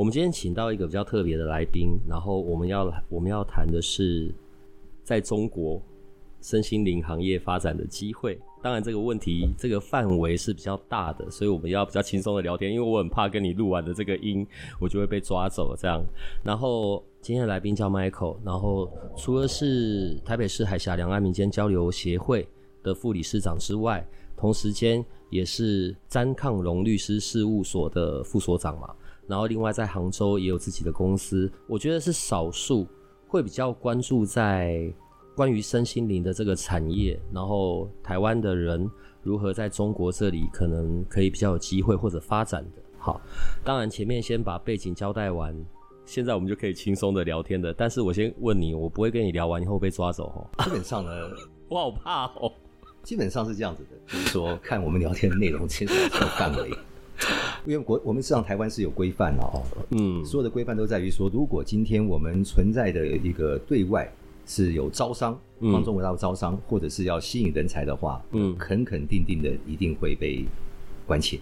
我们今天请到一个比较特别的来宾，然后我们要我们要谈的是在中国身心灵行业发展的机会。当然，这个问题这个范围是比较大的，所以我们要比较轻松的聊天，因为我很怕跟你录完的这个音，我就会被抓走这样。然后今天的来宾叫 Michael，然后除了是台北市海峡两岸民间交流协会的副理事长之外，同时间也是詹抗荣律师事务所的副所长嘛。然后，另外在杭州也有自己的公司，我觉得是少数会比较关注在关于身心灵的这个产业，然后台湾的人如何在中国这里可能可以比较有机会或者发展的。好，当然前面先把背景交代完，现在我们就可以轻松的聊天的。但是我先问你，我不会跟你聊完以后被抓走哦。基本上呢，我好怕哦。基本上是这样子的，就是说看我们聊天的内容，其实范围。因为国我们实际上台湾是有规范的哦，嗯，所有的规范都在于说，如果今天我们存在的一个对外是有招商，帮中国大陆招商，或者是要吸引人才的话，嗯，肯肯定定的一定会被关切，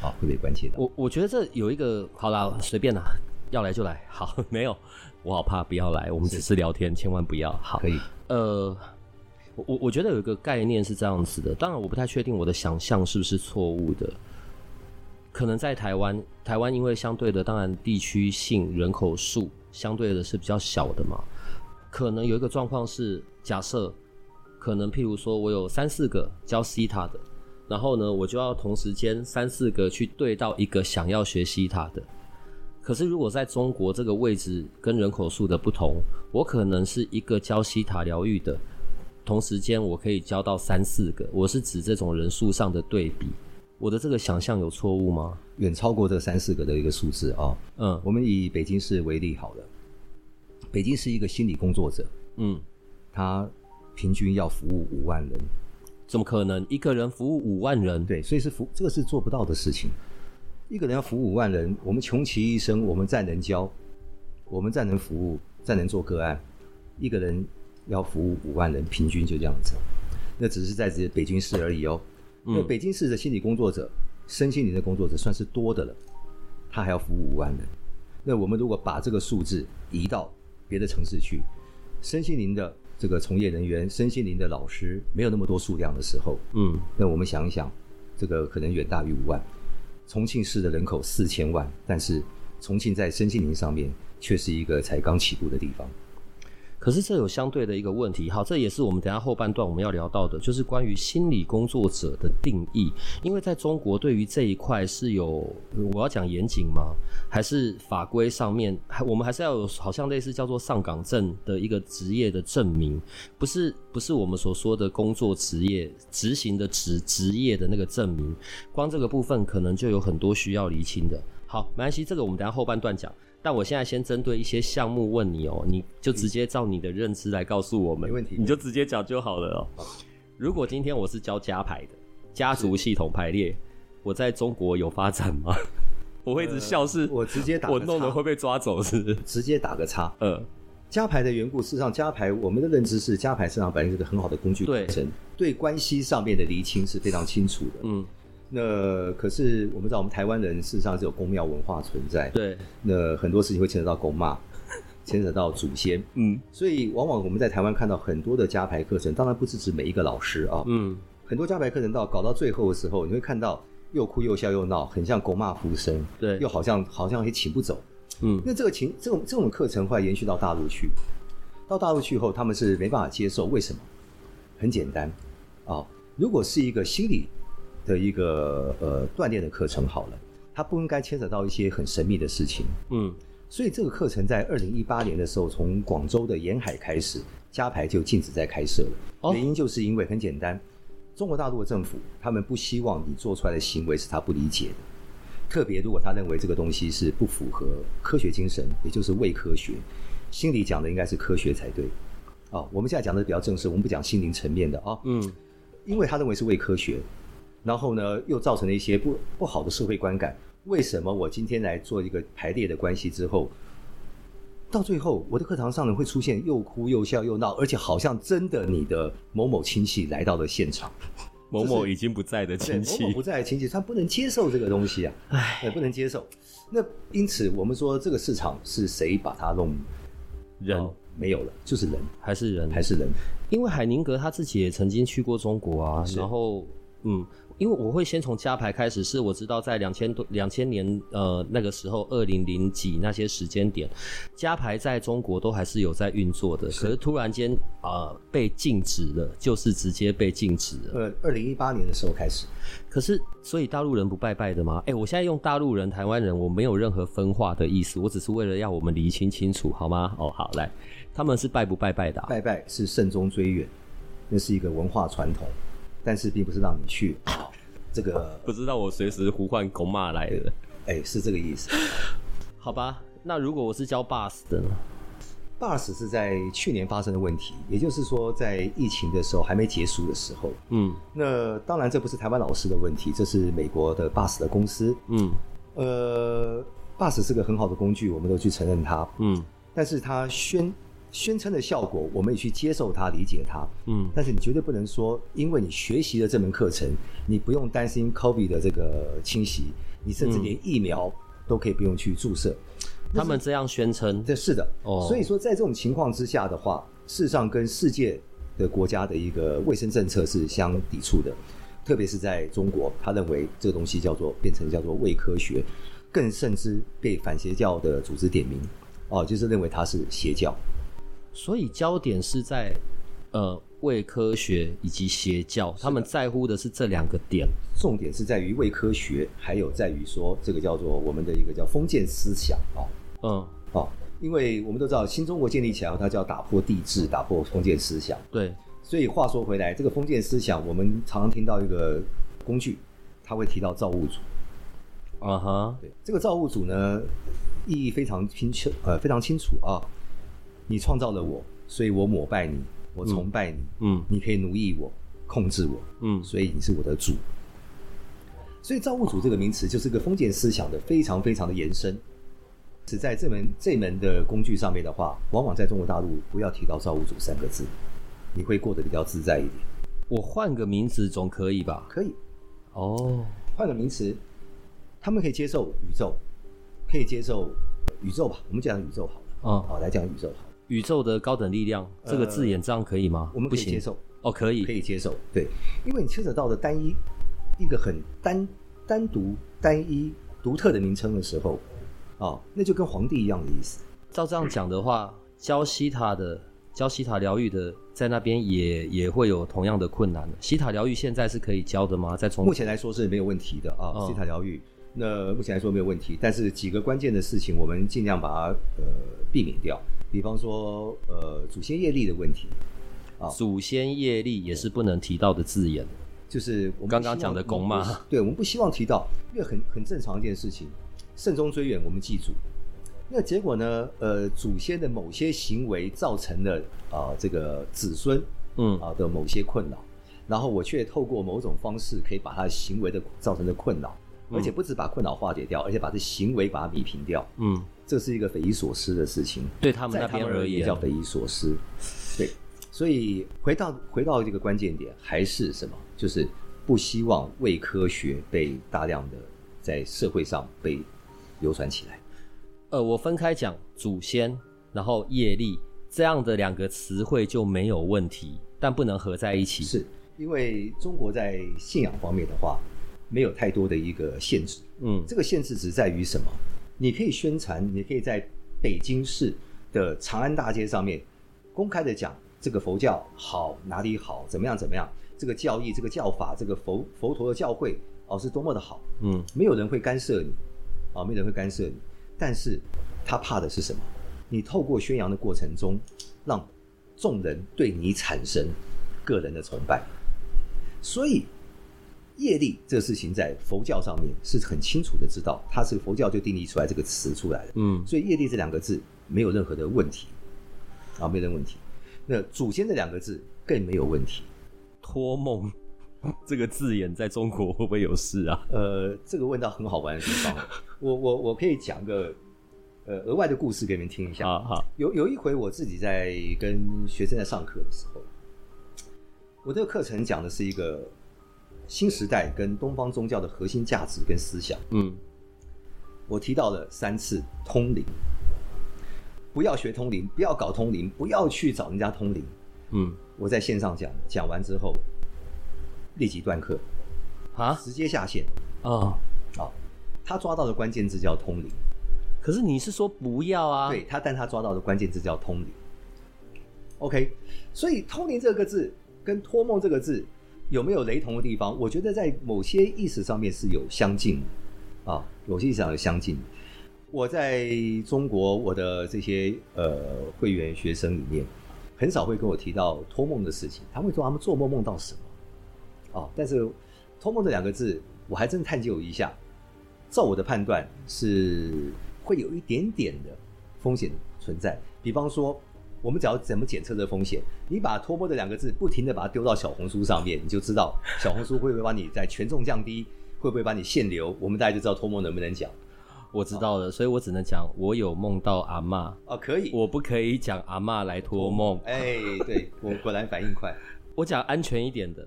好，会被关切的。我我觉得这有一个，好啦，随便啦，要来就来，好，没有，我好怕不要来，我们只是聊天，千万不要，好，可以，呃，我我觉得有一个概念是这样子的，当然我不太确定我的想象是不是错误的。可能在台湾，台湾因为相对的，当然地区性人口数相对的是比较小的嘛。可能有一个状况是，假设可能譬如说我有三四个教西塔的，然后呢，我就要同时间三四个去对到一个想要学西塔的。可是如果在中国这个位置跟人口数的不同，我可能是一个教西塔疗愈的，同时间我可以教到三四个。我是指这种人数上的对比。我的这个想象有错误吗？远超过这三四个的一个数字啊。嗯，我们以北京市为例好了。北京是一个心理工作者，嗯，他平均要服务五万人，怎么可能一个人服务五万人？对，所以是服这个是做不到的事情。一个人要服务五万人，我们穷其一生，我们再能教，我们再能服务，再能做个案，一个人要服务五万人，平均就这样子。那只是在这北京市而已哦。那北京市的心理工作者、嗯、身心灵的工作者算是多的了，他还要服务五万人。那我们如果把这个数字移到别的城市去，身心灵的这个从业人员、身心灵的老师没有那么多数量的时候，嗯，那我们想一想，这个可能远大于五万。重庆市的人口四千万，但是重庆在身心灵上面却是一个才刚起步的地方。可是这有相对的一个问题，好，这也是我们等下后半段我们要聊到的，就是关于心理工作者的定义。因为在中国，对于这一块是有我要讲严谨吗？还是法规上面还我们还是要有好像类似叫做上岗证的一个职业的证明，不是不是我们所说的工作职业执行的职职业的那个证明。光这个部分可能就有很多需要厘清的。好，没关系，这个我们等下后半段讲。但我现在先针对一些项目问你哦，你就直接照你的认知来告诉我们，没问题，你就直接讲就好了哦。如果今天我是教家牌的，家族系统排列，我在中国有发展吗？我会一直笑是，我直接打，我弄了会被抓走是是？直接打个叉。嗯，家牌的缘故，事实上家牌我们的认知是家排市场本来是个很好的工具对，对关系上面的厘清是非常清楚的。嗯。那可是我们知道，我们台湾人事实上是有公庙文化存在。对。那很多事情会牵扯到公骂，牵扯到祖先。嗯。所以往往我们在台湾看到很多的家排课程，当然不是指每一个老师啊。嗯。很多家排课程到搞到最后的时候，你会看到又哭又笑又闹，很像公妈附身。对。又好像好像也请不走。嗯。那这个情这种这种课程会延续到大陆去，到大陆去后，他们是没办法接受。为什么？很简单啊，如果是一个心理。的一个呃锻炼的课程好了，它不应该牵扯到一些很神秘的事情。嗯，所以这个课程在二零一八年的时候，从广州的沿海开始，加牌就禁止在开设了。哦，原因就是因为很简单，中国大陆的政府，他们不希望你做出来的行为是他不理解的。特别如果他认为这个东西是不符合科学精神，也就是伪科学，心里讲的应该是科学才对。啊，我们现在讲的比较正式，我们不讲心灵层面的啊。嗯，因为他认为是伪科学，然后呢，又造成了一些不不好的社会观感。为什么我今天来做一个排列的关系之后，到最后我的课堂上呢会出现又哭又笑又闹，而且好像真的你的某某亲戚来到了现场，某某已经不在的亲戚，某某不在的亲戚，他不能接受这个东西啊，哎，也不能接受。那因此我们说这个市场是谁把它弄？人、哦、没有了，就是人。还是人。还是人，因为海宁格他自己也曾经去过中国啊，然后嗯。因为我会先从加牌开始，是我知道在两千多两千年呃那个时候二零零几那些时间点，加牌在中国都还是有在运作的，是可是突然间呃被禁止了，就是直接被禁止了。呃，二零一八年的时候开始。可是所以大陆人不拜拜的吗？哎，我现在用大陆人、台湾人，我没有任何分化的意思，我只是为了要我们厘清清楚，好吗？哦，好，来，他们是拜不拜拜的啊？拜拜是慎终追远，那是一个文化传统。但是并不是让你去，这个 不知道我随时呼唤公妈来的，哎、欸，是这个意思。好吧，那如果我是教 BARS 的呢？BARS 是在去年发生的问题，也就是说在疫情的时候还没结束的时候。嗯，那当然这不是台湾老师的问题，这是美国的 BARS 的公司。嗯，呃，BARS 是个很好的工具，我们都去承认它。嗯，但是它宣。宣称的效果，我们也去接受它、理解它。嗯，但是你绝对不能说，因为你学习了这门课程，你不用担心 COVID 的这个侵袭，你甚至连疫苗都可以不用去注射。嗯、他们这样宣称，这是的。哦，所以说在这种情况之下的话，事实上跟世界的国家的一个卫生政策是相抵触的，特别是在中国，他认为这个东西叫做变成叫做伪科学，更甚至被反邪教的组织点名，哦，就是认为它是邪教。所以焦点是在，呃，伪科学以及邪教，他们在乎的是这两个点。重点是在于伪科学，还有在于说这个叫做我们的一个叫封建思想啊。嗯，哦，因为我们都知道新中国建立起来，它就要打破帝制，打破封建思想。对，所以话说回来，这个封建思想，我们常常听到一个工具，他会提到造物主。啊哈，对，这个造物主呢，意义非常清楚，呃，非常清楚啊。你创造了我，所以我膜拜你，我崇拜你。嗯，你可以奴役我，控制我。嗯，所以你是我的主。所以造物主这个名词就是个封建思想的非常非常的延伸。只在这门这门的工具上面的话，往往在中国大陆不要提到造物主三个字，你会过得比较自在一点。我换个名词总可以吧？可以。哦，换个名词，他们可以接受宇宙，可以接受宇宙吧？我们讲宇宙好了。嗯，好，来讲宇宙好。宇宙的高等力量这个字眼，这样可以吗？我们可以接受哦，可以，可以接受。对，因为你牵扯到的单一一个很单单独单一独特的名称的时候，啊，那就跟皇帝一样的意思。照这样讲的话，教西塔的教西塔疗愈的，在那边也也会有同样的困难。西塔疗愈现在是可以教的吗？在从目前来说是没有问题的啊。西塔疗愈，那目前来说没有问题，但是几个关键的事情，我们尽量把它呃避免掉。比方说，呃，祖先业力的问题，啊，祖先业力也是不能提到的字眼，就是我们刚刚讲的公妈，对，我们不希望提到，因为很很正常一件事情，慎终追远，我们记住。那结果呢，呃，祖先的某些行为造成了啊、呃，这个子孙，嗯。啊的某些困扰，然后我却透过某种方式，可以把他行为的造成的困扰。而且不止把困扰化解掉，而且把这行为把它弭平掉。嗯，这是一个匪夷所思的事情。对他们那边而言，叫匪夷所思。对，所以回到回到这个关键点，还是什么？就是不希望伪科学被大量的在社会上被流传起来。呃，我分开讲祖先，然后业力这样的两个词汇就没有问题，但不能合在一起。是因为中国在信仰方面的话。没有太多的一个限制，嗯，这个限制只在于什么？你可以宣传，你可以在北京市的长安大街上面公开的讲这个佛教好，哪里好，怎么样怎么样，这个教义、这个教法、这个佛佛陀的教诲哦是多么的好，嗯，没有人会干涉你，啊，没有人会干涉你，但是他怕的是什么？你透过宣扬的过程中，让众人对你产生个人的崇拜。所以业力这个事情在佛教上面是很清楚的知道，它是佛教就定义出来这个词出来的。嗯，所以业力这两个字没有任何的问题啊，没有任何问题。那祖先这两个字更没有问题。托梦这个字眼在中国会不会有事啊？呃，这个问到很好玩的地方，我我我可以讲个呃额外的故事给你们听一下。好好，有有一回我自己在跟学生在上课的时候，我这个课程讲的是一个新时代跟东方宗教的核心价值跟思想。嗯，我提到了三次通灵，不要学通灵，不要搞通灵，不要去找人家通灵。嗯，我在线上讲，讲完之后立即断课，啊，直接下线。哦，好，他抓到的关键字叫通灵。可是你是说不要啊？对他，但他抓到的关键字叫通灵。OK，所以通灵这个字跟托梦这个字有没有雷同的地方？我觉得在某些意识上面是有相近的啊，某些意思上有相近。我在中国，我的这些呃会员学生里面，很少会跟我提到托梦的事情。他会说他们做梦梦到什么啊？但是托梦这两个字，我还真探究一下。照我的判断是会有一点点的风险存在。比方说，我们只要怎么检测这个风险？你把托梦这两个字不停的把它丢到小红书上面，你就知道小红书会不会把你在权重降低，会不会把你限流？我们大家就知道托梦能不能讲。我知道了，哦、所以我只能讲我有梦到阿妈哦，可以，我不可以讲阿妈来托梦。哎，对，我果然反应快。我讲安全一点的，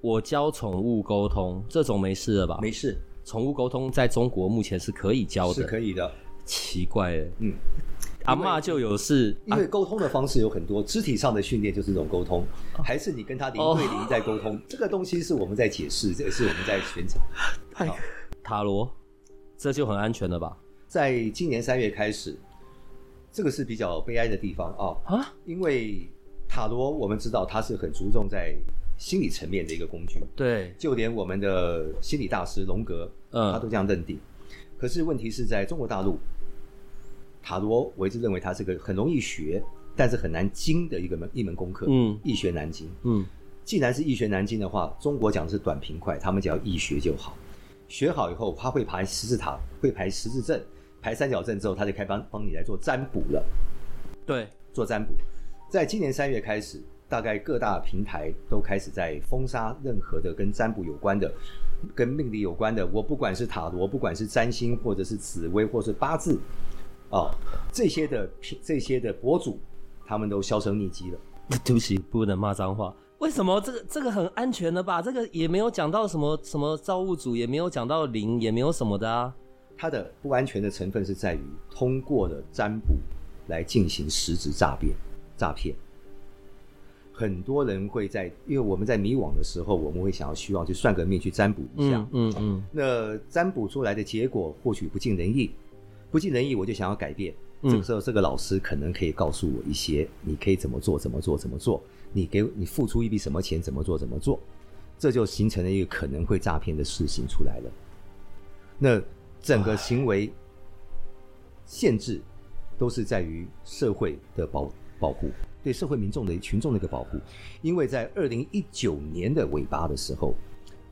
我教宠物沟通，这种没事了吧？没事，宠物沟通在中国目前是可以教的，是可以的。奇怪哎，嗯，阿嬷就有事，因为沟通的方式有很多，肢体上的训练就是一种沟通，还是你跟他零对零在沟通，哦、这个东西是我们在解释，这个是我们在宣传。太塔罗，这就很安全了吧？在今年三月开始，这个是比较悲哀的地方啊！啊，因为塔罗我们知道它是很注重在心理层面的一个工具，对，就连我们的心理大师荣格，嗯，他都这样认定。可是问题是在中国大陆，塔罗我一直认为它是个很容易学，但是很难精的一个门一门功课，嗯，易学难精，嗯，既然是易学难精的话，中国讲的是短平快，他们只要易学就好，学好以后他会排十字塔，会排十字阵。排三角阵之后，他就开帮帮你来做占卜了。对，做占卜。在今年三月开始，大概各大平台都开始在封杀任何的跟占卜有关的、跟命理有关的。我不管是塔罗，不管是占星，或者是紫微，或者是八字，啊，这些的这些的博主，他们都销声匿迹了。对不起，不能骂脏话。为什么这个这个很安全的吧？这个也没有讲到什么什么造物主，也没有讲到灵，也没有什么的啊。它的不安全的成分是在于通过了占卜来进行实质诈骗，诈骗。很多人会在，因为我们在迷惘的时候，我们会想要希望去算个命，去占卜一下。嗯嗯。嗯，那占卜出来的结果或许不尽人意，不尽人意，我就想要改变。这个时候，这个老师可能可以告诉我一些，你可以怎么做，怎么做，怎么做。你给你付出一笔什么钱，怎么做，怎么做，这就形成了一个可能会诈骗的事情出来了。那。整个行为限制都是在于社会的保保护，对社会民众的群众的一个保护。因为在二零一九年的尾巴的时候，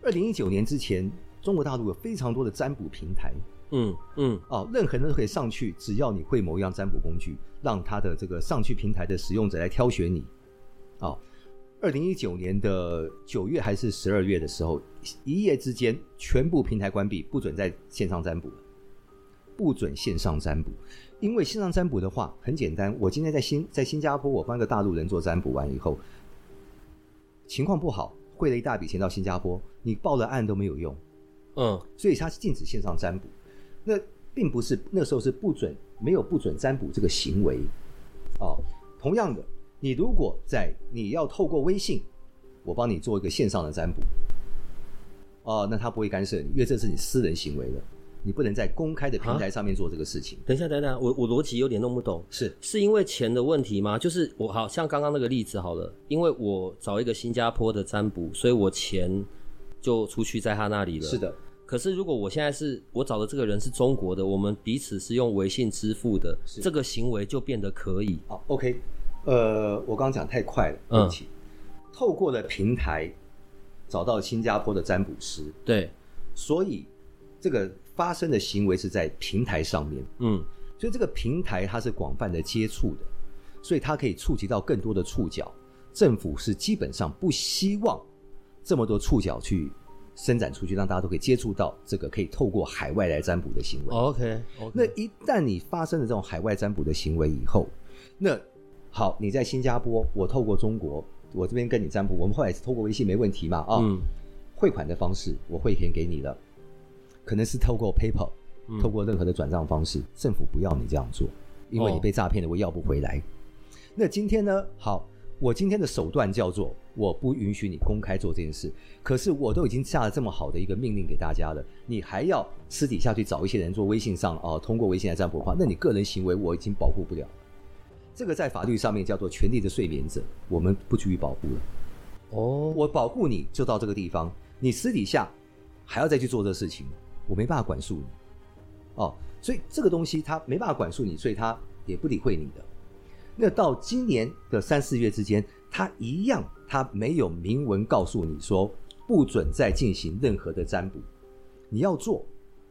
二零一九年之前，中国大陆有非常多的占卜平台，嗯嗯，哦，任何人都可以上去，只要你会某一样占卜工具，让他的这个上去平台的使用者来挑选你，哦。二零一九年的九月还是十二月的时候，一夜之间全部平台关闭，不准在线上占卜了，不准线上占卜。因为线上占卜的话很简单，我今天在新在新加坡，我帮一个大陆人做占卜完以后，情况不好，汇了一大笔钱到新加坡，你报了案都没有用，嗯，所以他是禁止线上占卜。那并不是那时候是不准，没有不准占卜这个行为，哦，同样的。你如果在你要透过微信，我帮你做一个线上的占卜，哦，那他不会干涉你，因为这是你私人行为了，你不能在公开的平台上面做这个事情。等一下，等等，我我逻辑有点弄不懂，是是因为钱的问题吗？就是我好像刚刚那个例子好了，因为我找一个新加坡的占卜，所以我钱就出去在他那里了。是的，可是如果我现在是我找的这个人是中国的，我们彼此是用微信支付的，这个行为就变得可以。好，OK。呃，我刚刚讲太快了，对不起。嗯、透过了平台，找到新加坡的占卜师，对，所以这个发生的行为是在平台上面，嗯，所以这个平台它是广泛的接触的，所以它可以触及到更多的触角。政府是基本上不希望这么多触角去伸展出去，让大家都可以接触到这个可以透过海外来占卜的行为。OK，, okay. 那一旦你发生了这种海外占卜的行为以后，那好，你在新加坡，我透过中国。我这边跟你占卜，我们后来是透过微信没问题嘛？啊、哦，嗯、汇款的方式我汇钱给你了，可能是透过 PayPal，、嗯、透过任何的转账方式，政府不要你这样做，因为你被诈骗了，我要不回来。哦、那今天呢？好，我今天的手段叫做我不允许你公开做这件事，可是我都已经下了这么好的一个命令给大家了，你还要私底下去找一些人做微信上啊、哦，通过微信来占卜的话，那你个人行为我已经保护不了。这个在法律上面叫做权利的睡眠者，我们不予以保护了。哦，我保护你就到这个地方，你私底下还要再去做这事情，我没办法管束你。哦，所以这个东西他没办法管束你，所以他也不理会你的。那到今年的三四月之间，他一样，他没有明文告诉你说不准再进行任何的占卜。你要做，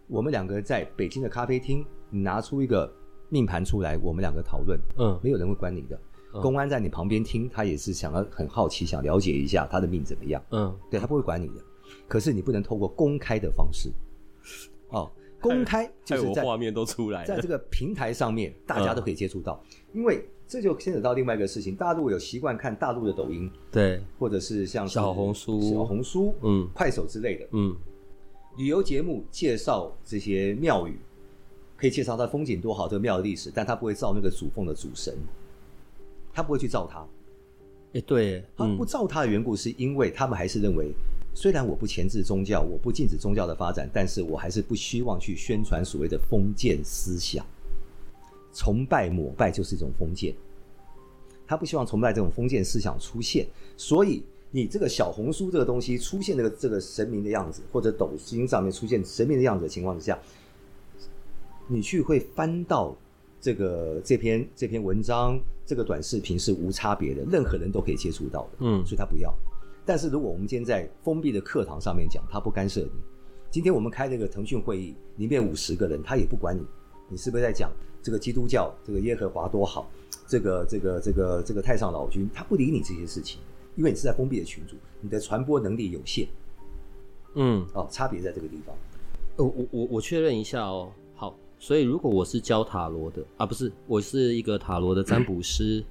我们两个在北京的咖啡厅，你拿出一个。命盘出来，我们两个讨论，嗯，没有人会管你的。嗯、公安在你旁边听，他也是想要很好奇，想了解一下他的命怎么样，嗯，对，他不会管你的。可是你不能透过公开的方式，哦，公开就是在画面都出来，在这个平台上面，大家都可以接触到。嗯、因为这就牵扯到另外一个事情，大陆有习惯看大陆的抖音，对，或者是像是小红书、小红书、嗯，快手之类的，嗯，旅游节目介绍这些庙宇。可以介绍它风景多好，这个庙的历史，但他不会造那个主奉的主神，他不会去造它。哎，对，他不造它的缘故是因为他们还是认为，虽然我不钳制宗教，我不禁止宗教的发展，但是我还是不希望去宣传所谓的封建思想，崇拜膜拜就是一种封建，他不希望崇拜这种封建思想出现，所以你这个小红书这个东西出现这个这个神明的样子，或者抖音上面出现神明的样子的情况之下。你去会翻到这个这篇这篇文章，这个短视频是无差别的，任何人都可以接触到的。嗯，所以他不要。但是如果我们今天在封闭的课堂上面讲，他不干涉你。今天我们开这个腾讯会议，里面五十个人，他也不管你，你是不是在讲这个基督教，这个耶和华多好，这个这个这个这个太上老君，他不理你这些事情，因为你是在封闭的群组，你的传播能力有限。嗯，哦，差别在这个地方。我我我我确认一下哦。好所以，如果我是教塔罗的啊，不是，我是一个塔罗的占卜师，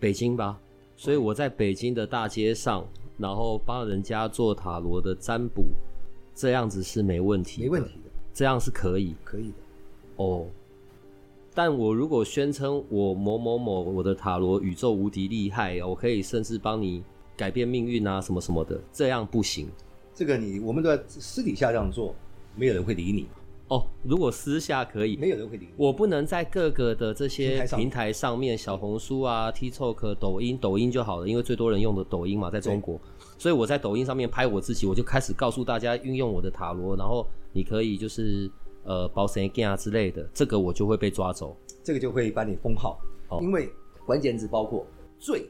北京吧。所以我在北京的大街上，然后帮人家做塔罗的占卜，这样子是没问题，没问题的，这样是可以，可以的。哦，但我如果宣称我某某某我的塔罗宇宙无敌厉害，我可以甚至帮你改变命运啊，什么什么的，这样不行。这个你我们都在私底下这样做，没有人会理你。哦，如果私下可以，没有人会理你。我不能在各个的这些平台上面，小红书啊、TikTok、抖音、抖音就好了，因为最多人用的抖音嘛，在中国。所以我在抖音上面拍我自己，我就开始告诉大家运用我的塔罗，然后你可以就是呃保神经啊之类的，这个我就会被抓走，这个就会把你封号。哦，因为关键字包括最、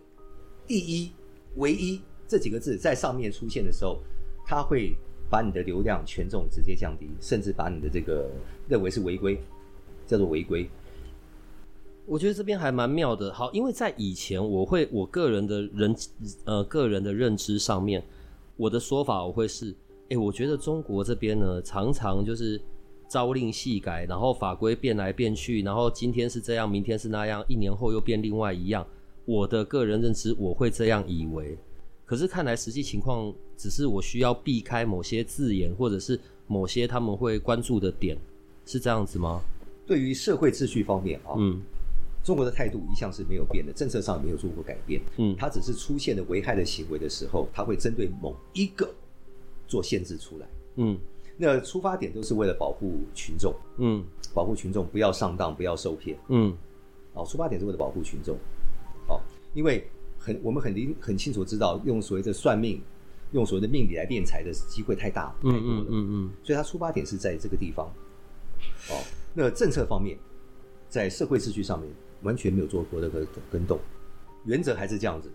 第一、唯一这几个字在上面出现的时候，它会。把你的流量权重直接降低，甚至把你的这个认为是违规，叫做违规。我觉得这边还蛮妙的。好，因为在以前，我会我个人的人呃个人的认知上面，我的说法我会是，哎、欸，我觉得中国这边呢，常常就是朝令夕改，然后法规变来变去，然后今天是这样，明天是那样，一年后又变另外一样。我的个人认知，我会这样以为。可是看来实际情况只是我需要避开某些字眼，或者是某些他们会关注的点，是这样子吗？对于社会秩序方面啊，嗯，中国的态度一向是没有变的，政策上没有做过改变，嗯，它只是出现了危害的行为的时候，它会针对某一个做限制出来，嗯，那出发点都是为了保护群众，嗯，保护群众不要上当，不要受骗，嗯，哦，出发点是为了保护群众，哦，因为。很，我们很明很清楚知道，用所谓的算命，用所谓的命理来敛财的机会太大，太多了，嗯嗯嗯嗯，所以它出发点是在这个地方。哦，那政策方面，在社会秩序上面完全没有做过任何跟动，原则还是这样子。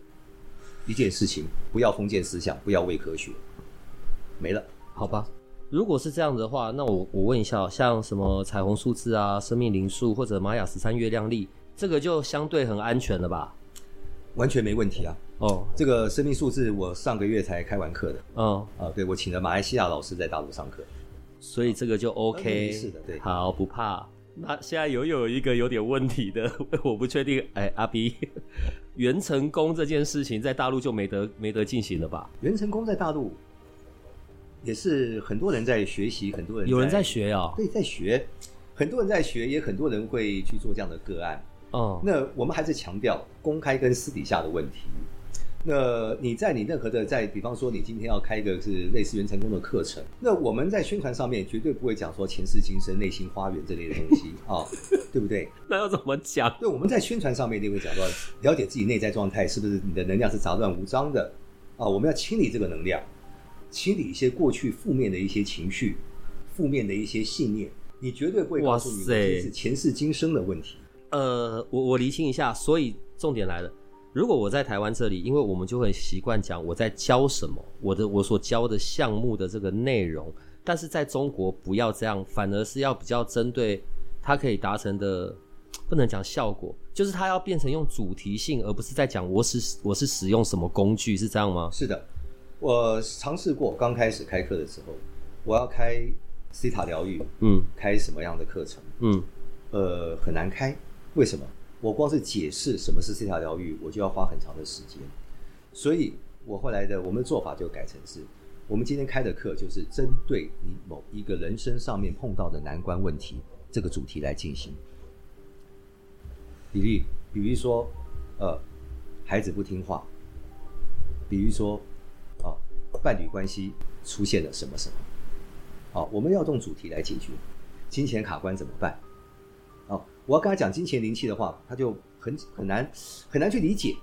一件事情，不要封建思想，不要伪科学，没了，好吧？如果是这样的话，那我我问一下，像什么彩虹数字啊、生命灵数或者玛雅十三月亮历，这个就相对很安全了吧？完全没问题啊！哦，这个生命数字我上个月才开完课的。嗯啊，对，我请了马来西亚老师在大陆上课，所以这个就 OK。是的，对，好，不怕。那现在有有一个有点问题的，我不确定。哎，阿 B，元 成功这件事情在大陆就没得没得进行了吧？元成功在大陆也是很多人在学习，很多人有人在学呀、哦，对，在学，很多人在学，也很多人会去做这样的个案。哦，那我们还是强调公开跟私底下的问题。那你在你任何的在，比方说你今天要开一个是类似原成功的课程，那我们在宣传上面绝对不会讲说前世今生、内心花园这类的东西啊、哦，对不对？那要怎么讲？对，我们在宣传上面一定会讲到了解自己内在状态是不是你的能量是杂乱无章的啊？我们要清理这个能量，清理一些过去负面的一些情绪、负面的一些信念，你绝对不会告诉你这是前世今生的问题。呃，我我厘清一下，所以重点来了。如果我在台湾这里，因为我们就会习惯讲我在教什么，我的我所教的项目的这个内容，但是在中国不要这样，反而是要比较针对它可以达成的，不能讲效果，就是它要变成用主题性，而不是在讲我是我是使用什么工具，是这样吗？是的，我尝试过，刚开始开课的时候，我要开西塔疗愈，嗯，开什么样的课程，嗯，呃，很难开，为什么？我光是解释什么是西塔疗愈，我就要花很长的时间，所以我后来的我们的做法就改成是，我们今天开的课就是针对你某一个人生上面碰到的难关问题这个主题来进行。比喻，比如说，呃，孩子不听话，比如说，啊，伴侣关系出现了什么什么，好，我们要用主题来解决，金钱卡关怎么办？我要跟他讲金钱灵气的话，他就很很难很难去理解。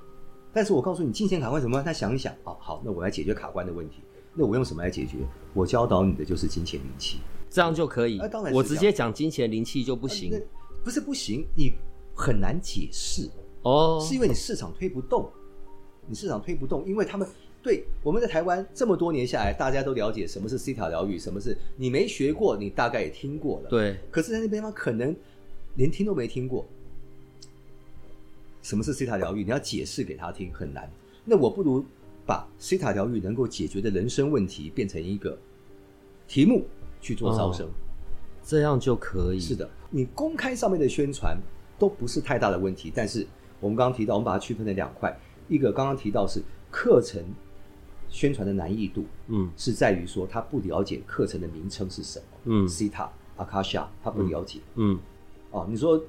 但是我告诉你，金钱卡关怎么办？他想一想，哦，好，那我来解决卡关的问题。那我用什么来解决？我教导你的就是金钱灵气，这样就可以。啊，当然，我直接讲金钱灵气就不行。啊，不是不行，你很难解释哦，是因为你市场推不动，你市场推不动，因为他们对我们在台湾这么多年下来，大家都了解什么是西塔疗愈，什么是你没学过，你大概也听过了。对，可是在那边方可能。连听都没听过，什么是西塔疗愈？你要解释给他听很难。那我不如把西塔疗愈能够解决的人生问题变成一个题目去做招生，哦，这样就可以。是的，你公开上面的宣传都不是太大的问题。但是我们刚刚提到，我们把它区分成两块，一个刚刚提到是课程宣传的难易度，嗯，是在于说他不了解课程的名称是什么，嗯，西塔、阿卡夏，他不了解，嗯。嗯哦，你说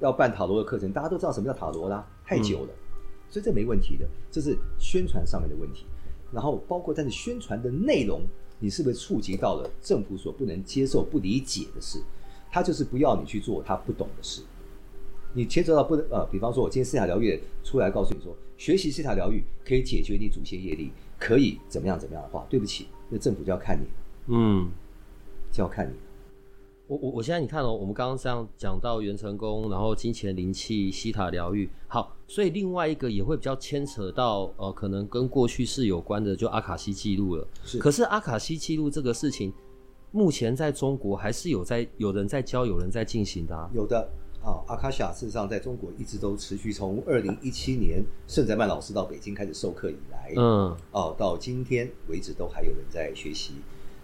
要办塔罗的课程，大家都知道什么叫塔罗啦，太久了，嗯，所以这没问题的，这是宣传上面的问题。然后包括但是宣传的内容，你是不是触及到了政府所不能接受、不理解的事？他就是不要你去做他不懂的事。你牵扯到不能呃，比方说，我今天西塔疗愈出来告诉你说，学习西塔疗愈可以解决你祖先业力，可以怎么样怎么样的话，对不起，那政府就要看你，嗯，就要看你。我我我现在你看哦，我们刚刚这样讲到元成功，然后金钱灵气、西塔疗愈，好，所以另外一个也会比较牵扯到呃，可能跟过去式有关的，就阿卡西记录了。是，可是阿卡西记录这个事情，目前在中国还是有在有人在教，有人在进行的啊。有的啊，阿卡夏事实上在中国一直都持续，从二零一七年盛泽曼老师到北京开始授课以来，嗯，哦，到今天为止都还有人在学习。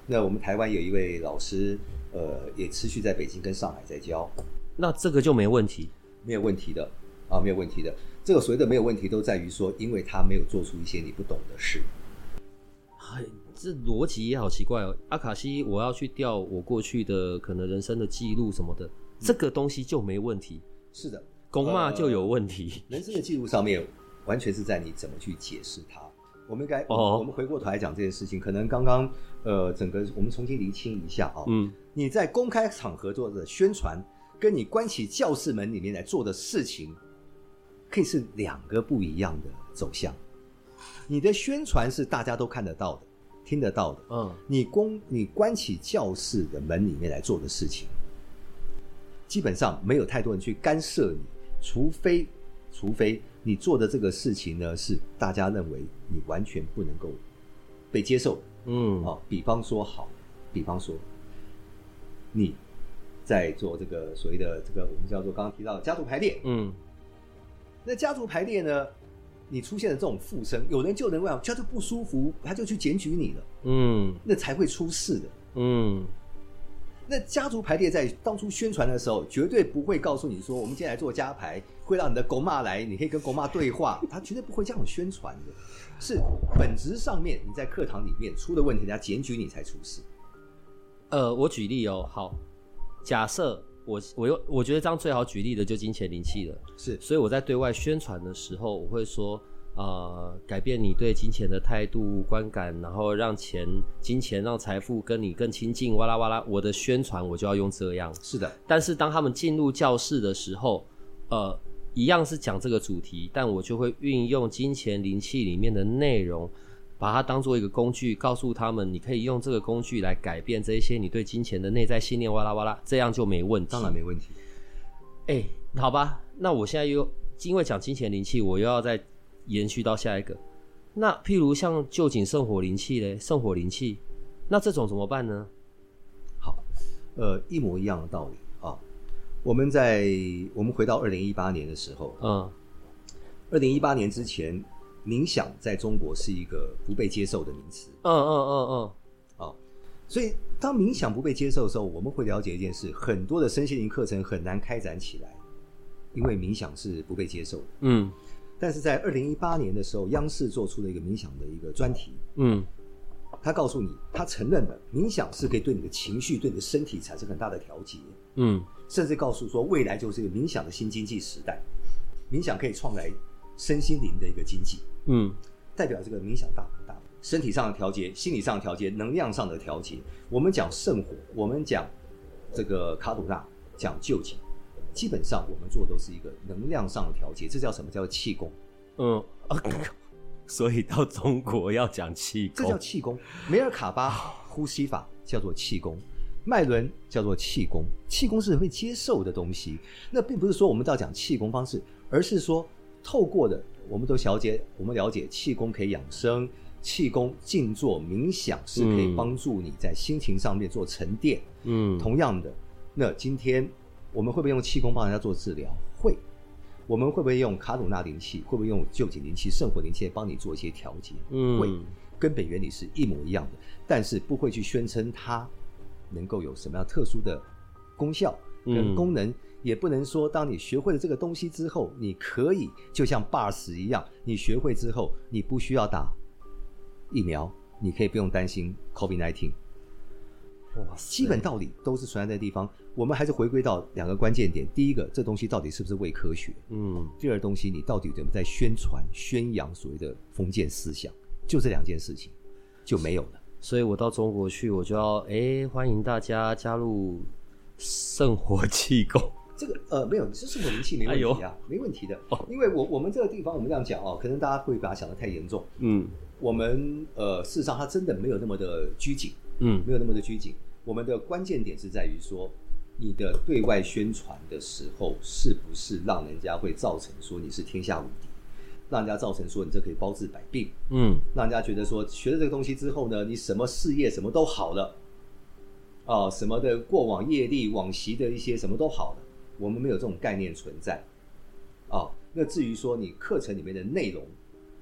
那我们台湾有一位老师。呃，也持续在北京跟上海在教，那这个就没问题，没有问题的啊，没有问题的。这个所谓的没有问题，都在于说，因为他没有做出一些你不懂的事。哎，这逻辑也好奇怪哦。阿卡西，我要去调我过去的可能人生的记录什么的，嗯，这个东西就没问题。是的，公骂就有问题。呃，人生的记录上面，完全是在你怎么去解释它。我们应该，哦，我们回过头来讲这件事情，可能刚刚呃，整个我们重新厘清一下啊。嗯。你在公开场合做的宣传，跟你关起教室门里面来做的事情，可以是两个不一样的走向。你的宣传是大家都看得到的、听得到的，嗯，你公你关起教室的门里面来做的事情，基本上没有太多人去干涉你，除非除非你做的这个事情呢是大家认为你完全不能够被接受。嗯，哦，比方说好，比方说你在做这个所谓的这个我们叫做刚刚提到的家族排列。嗯，那家族排列呢，你出现了这种附身，有人就能问，他就不舒服，他就去检举你了。嗯，那才会出事的。嗯。那家族排列在当初宣传的时候，绝对不会告诉你说，我们今天来做家排，会让你的狗妈来，你可以跟狗妈对话。他绝对不会这样宣传的，是本质上面你在课堂里面出了问题，人家检举你才出事。呃，我举例哦，好，假设我我又我觉得这样最好举例的就金钱灵气了，是，所以我在对外宣传的时候，我会说。呃，改变你对金钱的态度观感，然后让钱、金钱、让财富跟你更亲近，哇啦哇啦！我的宣传我就要用这样。是的，但是当他们进入教室的时候，呃，一样是讲这个主题，但我就会运用金钱灵气里面的内容，把它当做一个工具，告诉他们你可以用这个工具来改变这一些你对金钱的内在信念，哇啦哇啦，这样就没问题。当然没问题。哎、欸，好吧，那我现在又因为讲金钱灵气，我又要再。延续到下一个，那譬如像旧井圣火灵气嘞，圣火灵气，那这种怎么办呢？好，呃，一模一样的道理啊。我们在我们回到二零一八年的时候，嗯，二零一八年之前，冥想在中国是一个不被接受的名词。嗯嗯嗯嗯，啊，所以当冥想不被接受的时候，我们会了解一件事：很多的身心灵课程很难开展起来，因为冥想是不被接受的。嗯。但是在二零一八年的时候，央视做出了一个冥想的一个专题。嗯，他告诉你，他承认了冥想是可以对你的情绪、对你的身体产生很大的调节。嗯，甚至告诉说，未来就是一个冥想的新经济时代，冥想可以创来身心灵的一个经济。嗯，代表这个冥想大不大？身体上的调节、心理上的调节、能量上的调节。我们讲圣火，我们讲这个卡鲁纳，讲臼井。基本上我们做的都是一个能量上的调节，这叫什么？叫做气功。嗯，所以到中国要讲气功，这叫气功。梅尔卡巴呼吸法叫做气功，脉轮叫做气功。气功是会接受的东西，那并不是说我们都要讲气功方式，而是说透过的，我们都了解，我们了解气功可以养生，气功静坐冥想是可以帮助你在心情上面做沉淀。嗯，同样的，那今天。我们会不会用气功帮人家做治疗？会。我们会不会用卡鲁纳灵气？会不会用臼井灵气、圣火灵气来帮你做一些调节？嗯，会。根本原理是一模一样的，但是不会去宣称它能够有什么样特殊的功效跟功能，嗯、也不能说当你学会了这个东西之后，你可以就像 BARS 一样，你学会之后你不需要打疫苗，你可以不用担心 COVID-19。哇，基本道理都是存在的地方。我们还是回归到两个关键点：第一个，这东西到底是不是伪科学？嗯。第二，东西你到底怎么在宣传、宣扬所谓的封建思想？就这两件事情就没有了。所以我到中国去，我就要哎，欢迎大家加入圣火气功。这个呃，没有，是圣火灵气没问题啊，哎、没问题的。哦，因为我我们这个地方，我们这样讲哦，可能大家会把它想得太严重。嗯。我们呃，事实上它真的没有那么的拘谨。嗯，没有那么的拘谨。我们的关键点是在于说，你的对外宣传的时候，是不是让人家会造成说你是天下无敌，让人家造成说你这可以包治百病，嗯，让人家觉得说学了这个东西之后呢，你什么事业什么都好了，啊、呃，什么的过往业力往昔的一些什么都好了，我们没有这种概念存在，啊、呃，那至于说你课程里面的内容，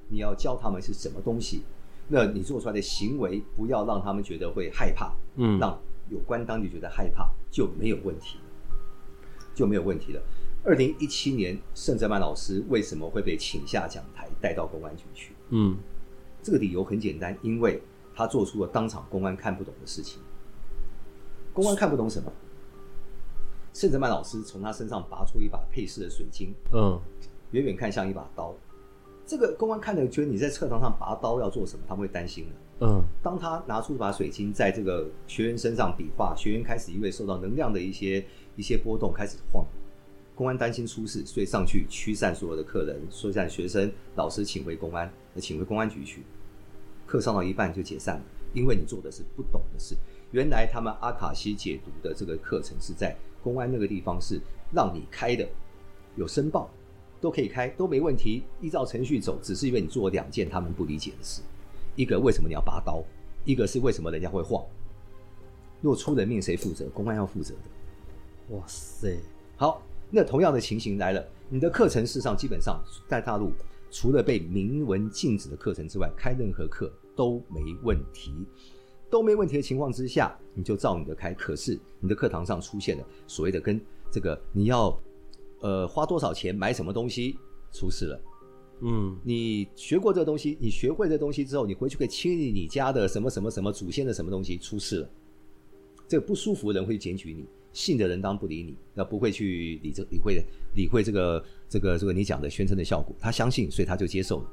你要教他们是什么东西。那你做出来的行为，不要让他们觉得会害怕，嗯，让有关当局觉得害怕就没有问题，就没有问题了。二零一七年，盛哲曼老师为什么会被请下讲台，带到公安局去？嗯，这个理由很简单，因为他做出了当场公安看不懂的事情。公安看不懂什么？盛哲曼老师从他身上拔出一把配饰的水晶，嗯，远远看像一把刀。这个公安看了，觉得你在课堂上拔刀要做什么？他们会担心的。嗯，当他拿出一把水晶在这个学员身上比划，学员开始因为受到能量的一些一些波动开始晃，公安担心出事，所以上去驱散所有的客人，驱散学生，老师请回公安，请回公安局去。课上到一半就解散了，因为你做的是不懂的事。原来他们阿卡西解读的这个课程是在公安那个地方是让你开的，有申报。都可以开，都没问题，依照程序走。只是因为你做了两件他们不理解的事，一个为什么你要拔刀，一个是为什么人家会晃。若出人命谁负责？公安要负责的。哇塞，好，那同样的情形来了，你的课程事实上基本上在大陆，除了被明文禁止的课程之外，开任何课都没问题，都没问题的情况之下，你就照你的开。可是你的课堂上出现了所谓的跟这个你要呃花多少钱买什么东西出事了，嗯，你学过这个东西，你学会这东西之后，你回去可以清理你家的什么什么什么祖先的什么东西出事了，这个不舒服的人会检举你。信的人当然不理你，那不会去理这理会理会这个这个这个你讲的宣称的效果，他相信，所以他就接受了。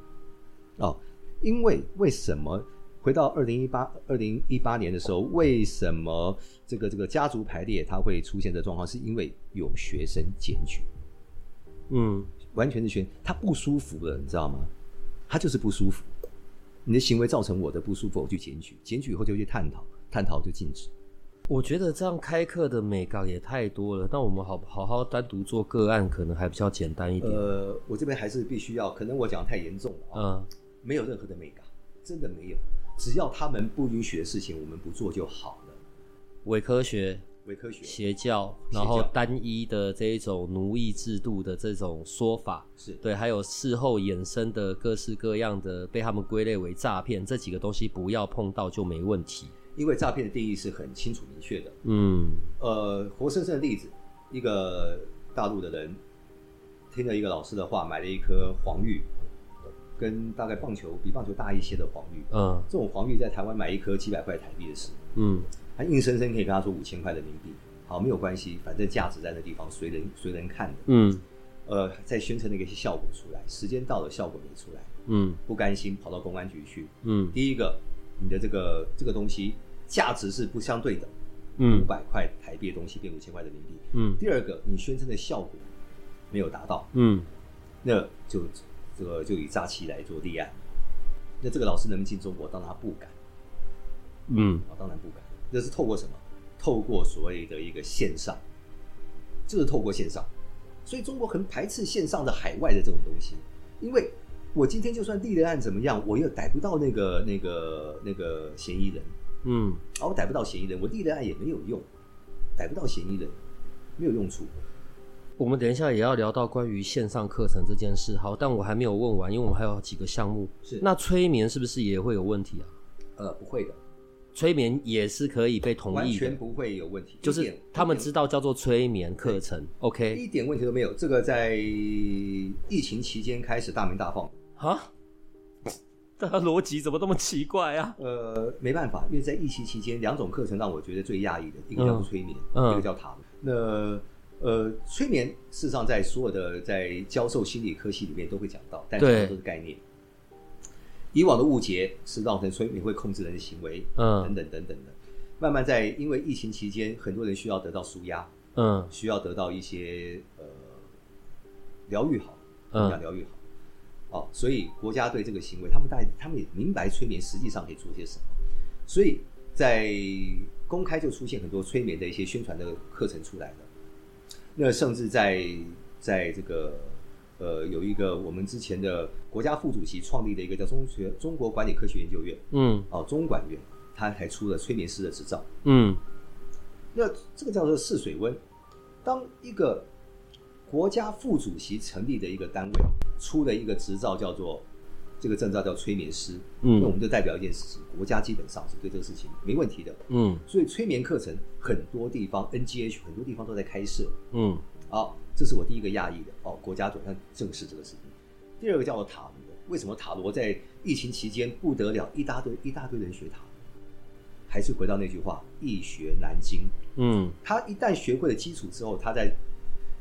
哦，因为为什么回到二零一八二零一八年的时候，为什么这个这个家族排列它会出现的状况，是因为有学生检举，嗯，完全是学他不舒服了，你知道吗？他就是不舒服，你的行为造成我的不舒服，我去检举，检举以后就去探讨，探讨就禁止。我觉得这样开课的美感也太多了，但我们好好好单独做个案，可能还比较简单一点。呃，我这边还是必须要，可能我讲太严重了啊。嗯，没有任何的美感，真的没有。只要他们不允许的事情，我们不做就好了。伪科学、伪科学、邪教，然后单一的这一种奴役制度的这种说法，是对，还有事后衍生的各式各样的被他们归类为诈骗，这几个东西不要碰到就没问题。因为诈骗的定义是很清楚明确的。嗯，呃，活生生的例子，一个大陆的人听了一个老师的话，买了一颗黄玉，跟大概棒球比棒球大一些的黄玉。嗯，这种黄玉在台湾买一颗几百块台币的事。嗯，他硬生生可以跟他说五千块人民币。好，没有关系，反正价值在那地方，随人随人看的。嗯，呃，在宣称那个效果出来，时间到了，效果没出来。嗯，不甘心，跑到公安局去。嗯，第一个。你的这个这个东西价值是不相对的，嗯，五百块台币的东西变五千块人民币，嗯。第二个，你宣称的效果没有达到，嗯，那就这个就以诈欺来做立案。那这个老师能不能进中国？当然他不敢，嗯，啊，当然不敢。那是透过什么？透过所谓的一个线上，就是透过线上。所以中国很排斥线上的海外的这种东西，因为。我今天就算立了案怎么样，我又逮不到那个那个那个嫌疑人，嗯，啊，我逮不到嫌疑人，我立了案也没有用，逮不到嫌疑人，没有用处。我们等一下也要聊到关于线上课程这件事，好，但我还没有问完，因为我们还有几个项目。是，那催眠是不是也会有问题啊？呃，不会的，催眠也是可以被同意的，完全不会有问题。就是他们知道叫做催眠课程，OK，一点问题都没有。这个在疫情期间开始大鸣大放。啊，这个逻辑怎么这么奇怪啊？呃，没办法，因为在疫情期间，两种课程让我觉得最讶异的，一个叫做催眠，嗯、一个叫塔罗。那呃，催眠事实上在所有的在教授心理科系里面都会讲到，但是都是概念。以往的误解是造成催眠会控制人的行为，嗯，等等等等的。慢慢在因为疫情期间，很多人需要得到舒压，嗯，需要得到一些呃疗愈好，嗯，疗愈好。哦，所以国家对这个行为，他们大他们也明白催眠实际上可以做些什么，所以在公开就出现很多催眠的一些宣传的课程出来了。那甚至在在这个呃有一个我们之前的国家副主席创立的一个叫中学中国管理科学研究院，嗯，哦中管院，他还出了催眠师的执照，嗯，那这个叫做试水温，当一个国家副主席成立的一个单位。出了一个执照，叫做这个证照叫催眠师。嗯，那我们就代表一件事情，国家基本上是对这个事情没问题的。嗯，所以催眠课程很多地方 NGH 很多地方都在开设。嗯，好，这是我第一个讶异的哦，国家总算正视这个事情。第二个叫做塔罗，为什么塔罗在疫情期间不得了，一大堆一大堆人学塔罗？还是回到那句话，易学难精。嗯，他一旦学会了基础之后，他在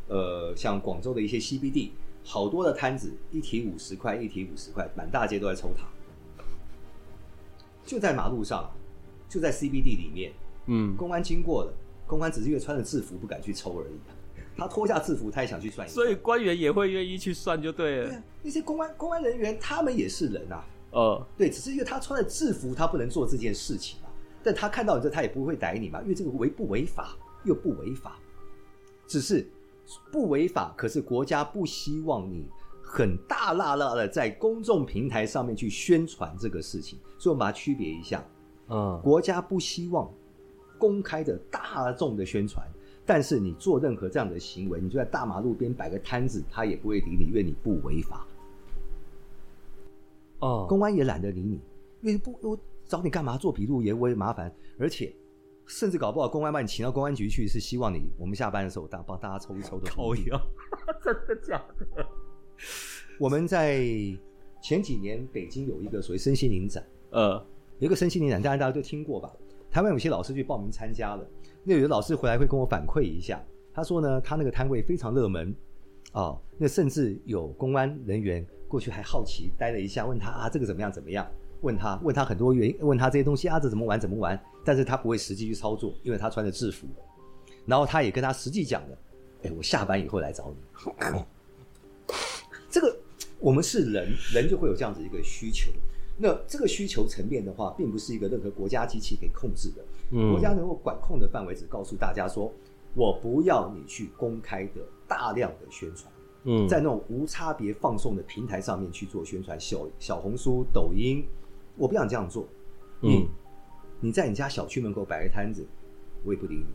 呃像广州的一些 CBD。好多的摊子，一提五十块，一提五十块，满大街都在抽塔，就在马路上，就在 CBD 里面，嗯，公安经过了，公安只是因为穿着制服不敢去抽而已，他脱下制服，他也想去算一算，所以官员也会愿意去算就对了。对啊，那些公安公安人员他们也是人啊，呃，对，只是因为他穿了制服，他不能做这件事情嘛，但他看到你这，他也不会逮你嘛，因为这个违不违法又不违法，只是。不违法，可是国家不希望你很大辣辣的在公众平台上面去宣传这个事情，所以我们把它区别一下。嗯，国家不希望公开的大众的宣传，但是你做任何这样的行为，你就在大马路边摆个摊子，他也不会理你，因为你不违法。哦，公安也懒得理你，因为不我找你干嘛？做笔录也我也麻烦，而且甚至搞不好公安把你请到公安局去，是希望你我们下班的时候大帮大家抽一抽的。可以啊，真的假的？我们在前几年北京有一个所谓身心灵展，呃，有一个身心灵展，大家大家都听过吧？台湾有些老师去报名参加了，那有的老师回来会跟我反馈一下，他说呢，他那个摊位非常热门、哦，那甚至有公安人员。过去还好奇待了一下，问他啊，这个怎么样？怎么样？问他，问他很多原因，问他这些东西啊，这怎么玩？怎么玩？但是他不会实际去操作，因为他穿着制服。然后他也跟他实际讲了，哎，我下班以后来找你。这个我们是人，人就会有这样子一个需求。那这个需求层面的话，并不是一个任何国家机器可以控制的。嗯，国家能够管控的范围，只告诉大家说，我不要你去公开的大量的宣传。嗯，在那种无差别放送的平台上面去做宣传，小小红书、抖音，我不想这样做。嗯，你在你家小区门口摆个摊子，我也不理你。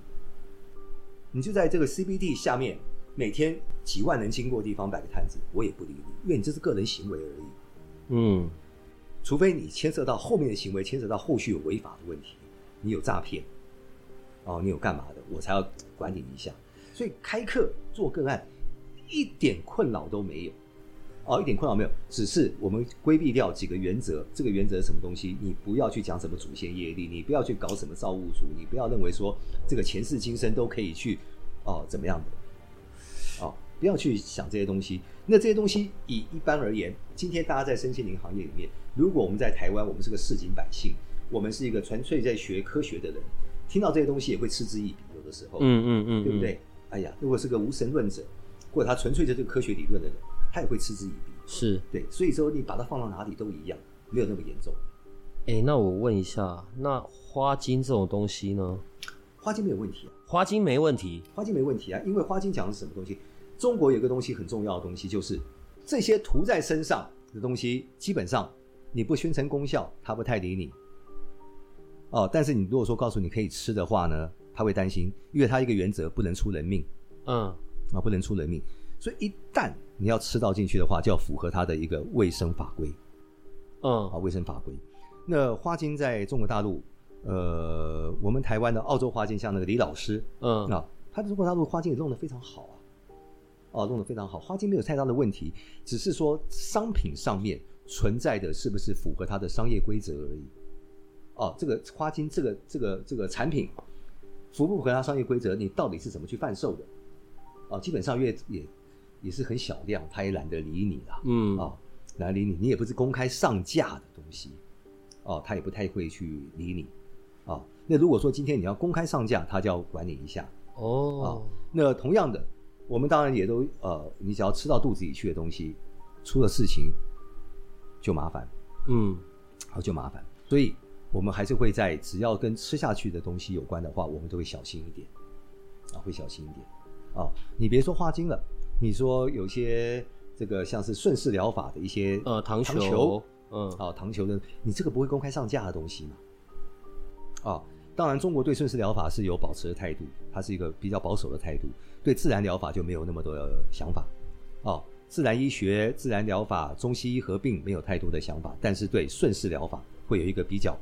你就在这个 CBD 下面，每天几万人经过的地方摆个摊子，我也不理你，因为你这是个人行为而已。嗯，除非你牵涉到后面的行为，牵涉到后续有违法的问题，你有诈骗，哦，你有干嘛的，我才要管你一下。所以开课做个案。一点困扰都没有，哦，一点困扰没有，只是我们规避掉几个原则。这个原则是什么东西？你不要去讲什么祖先业力，你不要去搞什么造物主，你不要认为说这个前世今生都可以去，哦，怎么样的，不要去想这些东西。那这些东西以一般而言，今天大家在身心灵行业里面，如果我们在台湾，我们是个市井百姓，我们是一个纯粹在学科学的人，听到这些东西也会嗤之以鼻，有的时候，嗯嗯嗯，嗯，对不对？哎呀，如果是个无神论者。或者他纯粹的这个科学理论的人，他也会嗤之以鼻。是对，所以说你把它放到哪里都一样，没有那么严重。哎、欸，那我问一下，那花精这种东西呢？花精没有问题啊，花精没问题，花精没问题啊，因为花精讲的是什么东西？中国有个东西很重要的东西，就是这些涂在身上的东西，基本上你不宣称功效，他不太理你。哦，但是你如果说告诉你可以吃的话呢，他会担心，因为他一个原则不能出人命。嗯。啊，不能出人命，所以一旦你要吃到进去的话，就要符合他的一个卫生法规。嗯，啊，卫生法规。那花精在中国大陆，呃，我们台湾的澳洲花精，像那个李老师，嗯，啊，他在中国大陆花精也弄得非常好啊，哦、啊，弄得非常好，花精没有太大的问题，只是说商品上面存在的是不是符合它的商业规则而已。哦、啊，这个花精，这个这个这个产品符不符合它商业规则？你到底是怎么去贩售的？哦，基本上越也也是很小量，他也懒得理你了。嗯，哦，懒得理你，你也不是公开上架的东西，哦，他也不太会去理你。哦，那如果说今天你要公开上架，他就要管你一下。哦，哦，那同样的，我们当然也都呃，你只要吃到肚子里去的东西，出了事情就麻烦。嗯，好，就麻烦。所以我们还是会在只要跟吃下去的东西有关的话，我们都会小心一点。啊，会小心一点。啊，你别说花精了，你说有些这个像是顺势疗法的一些呃糖球，糖球嗯，哦糖球的，你这个不会公开上架的东西嘛？啊，当然中国对顺势疗法是有保持的态度，它是一个比较保守的态度，对自然疗法就没有那么多的想法。哦，自然医学、自然疗法、中西医合并没有太多的想法，但是对顺势疗法会有一个比较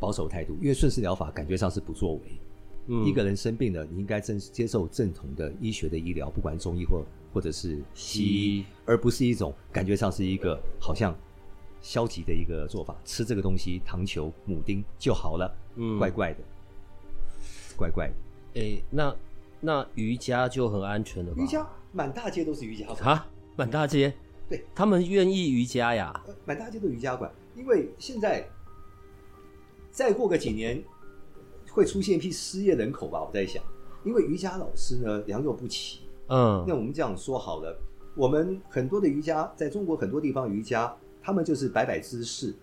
保守态度，因为顺势疗法感觉上是不作为。嗯、一个人生病了，你应该正接受正统的医学的医疗，不管中医或或者是西医，而不是一种感觉上是一个好像消极的一个做法。吃这个东西，糖球、母丁就好了，嗯，怪怪的，怪怪的。诶、欸，那那瑜伽就很安全了吧？瑜伽满大街都是瑜伽馆啊，满大街，对，他们愿意瑜伽呀，满大街都瑜伽馆，因为现在再过个几年。会出现一批失业人口吧？我在想，因为瑜伽老师呢良莠不齐。嗯，那我们这样说好了，我们很多的瑜伽，在中国很多地方瑜伽，他们就是摆摆姿势，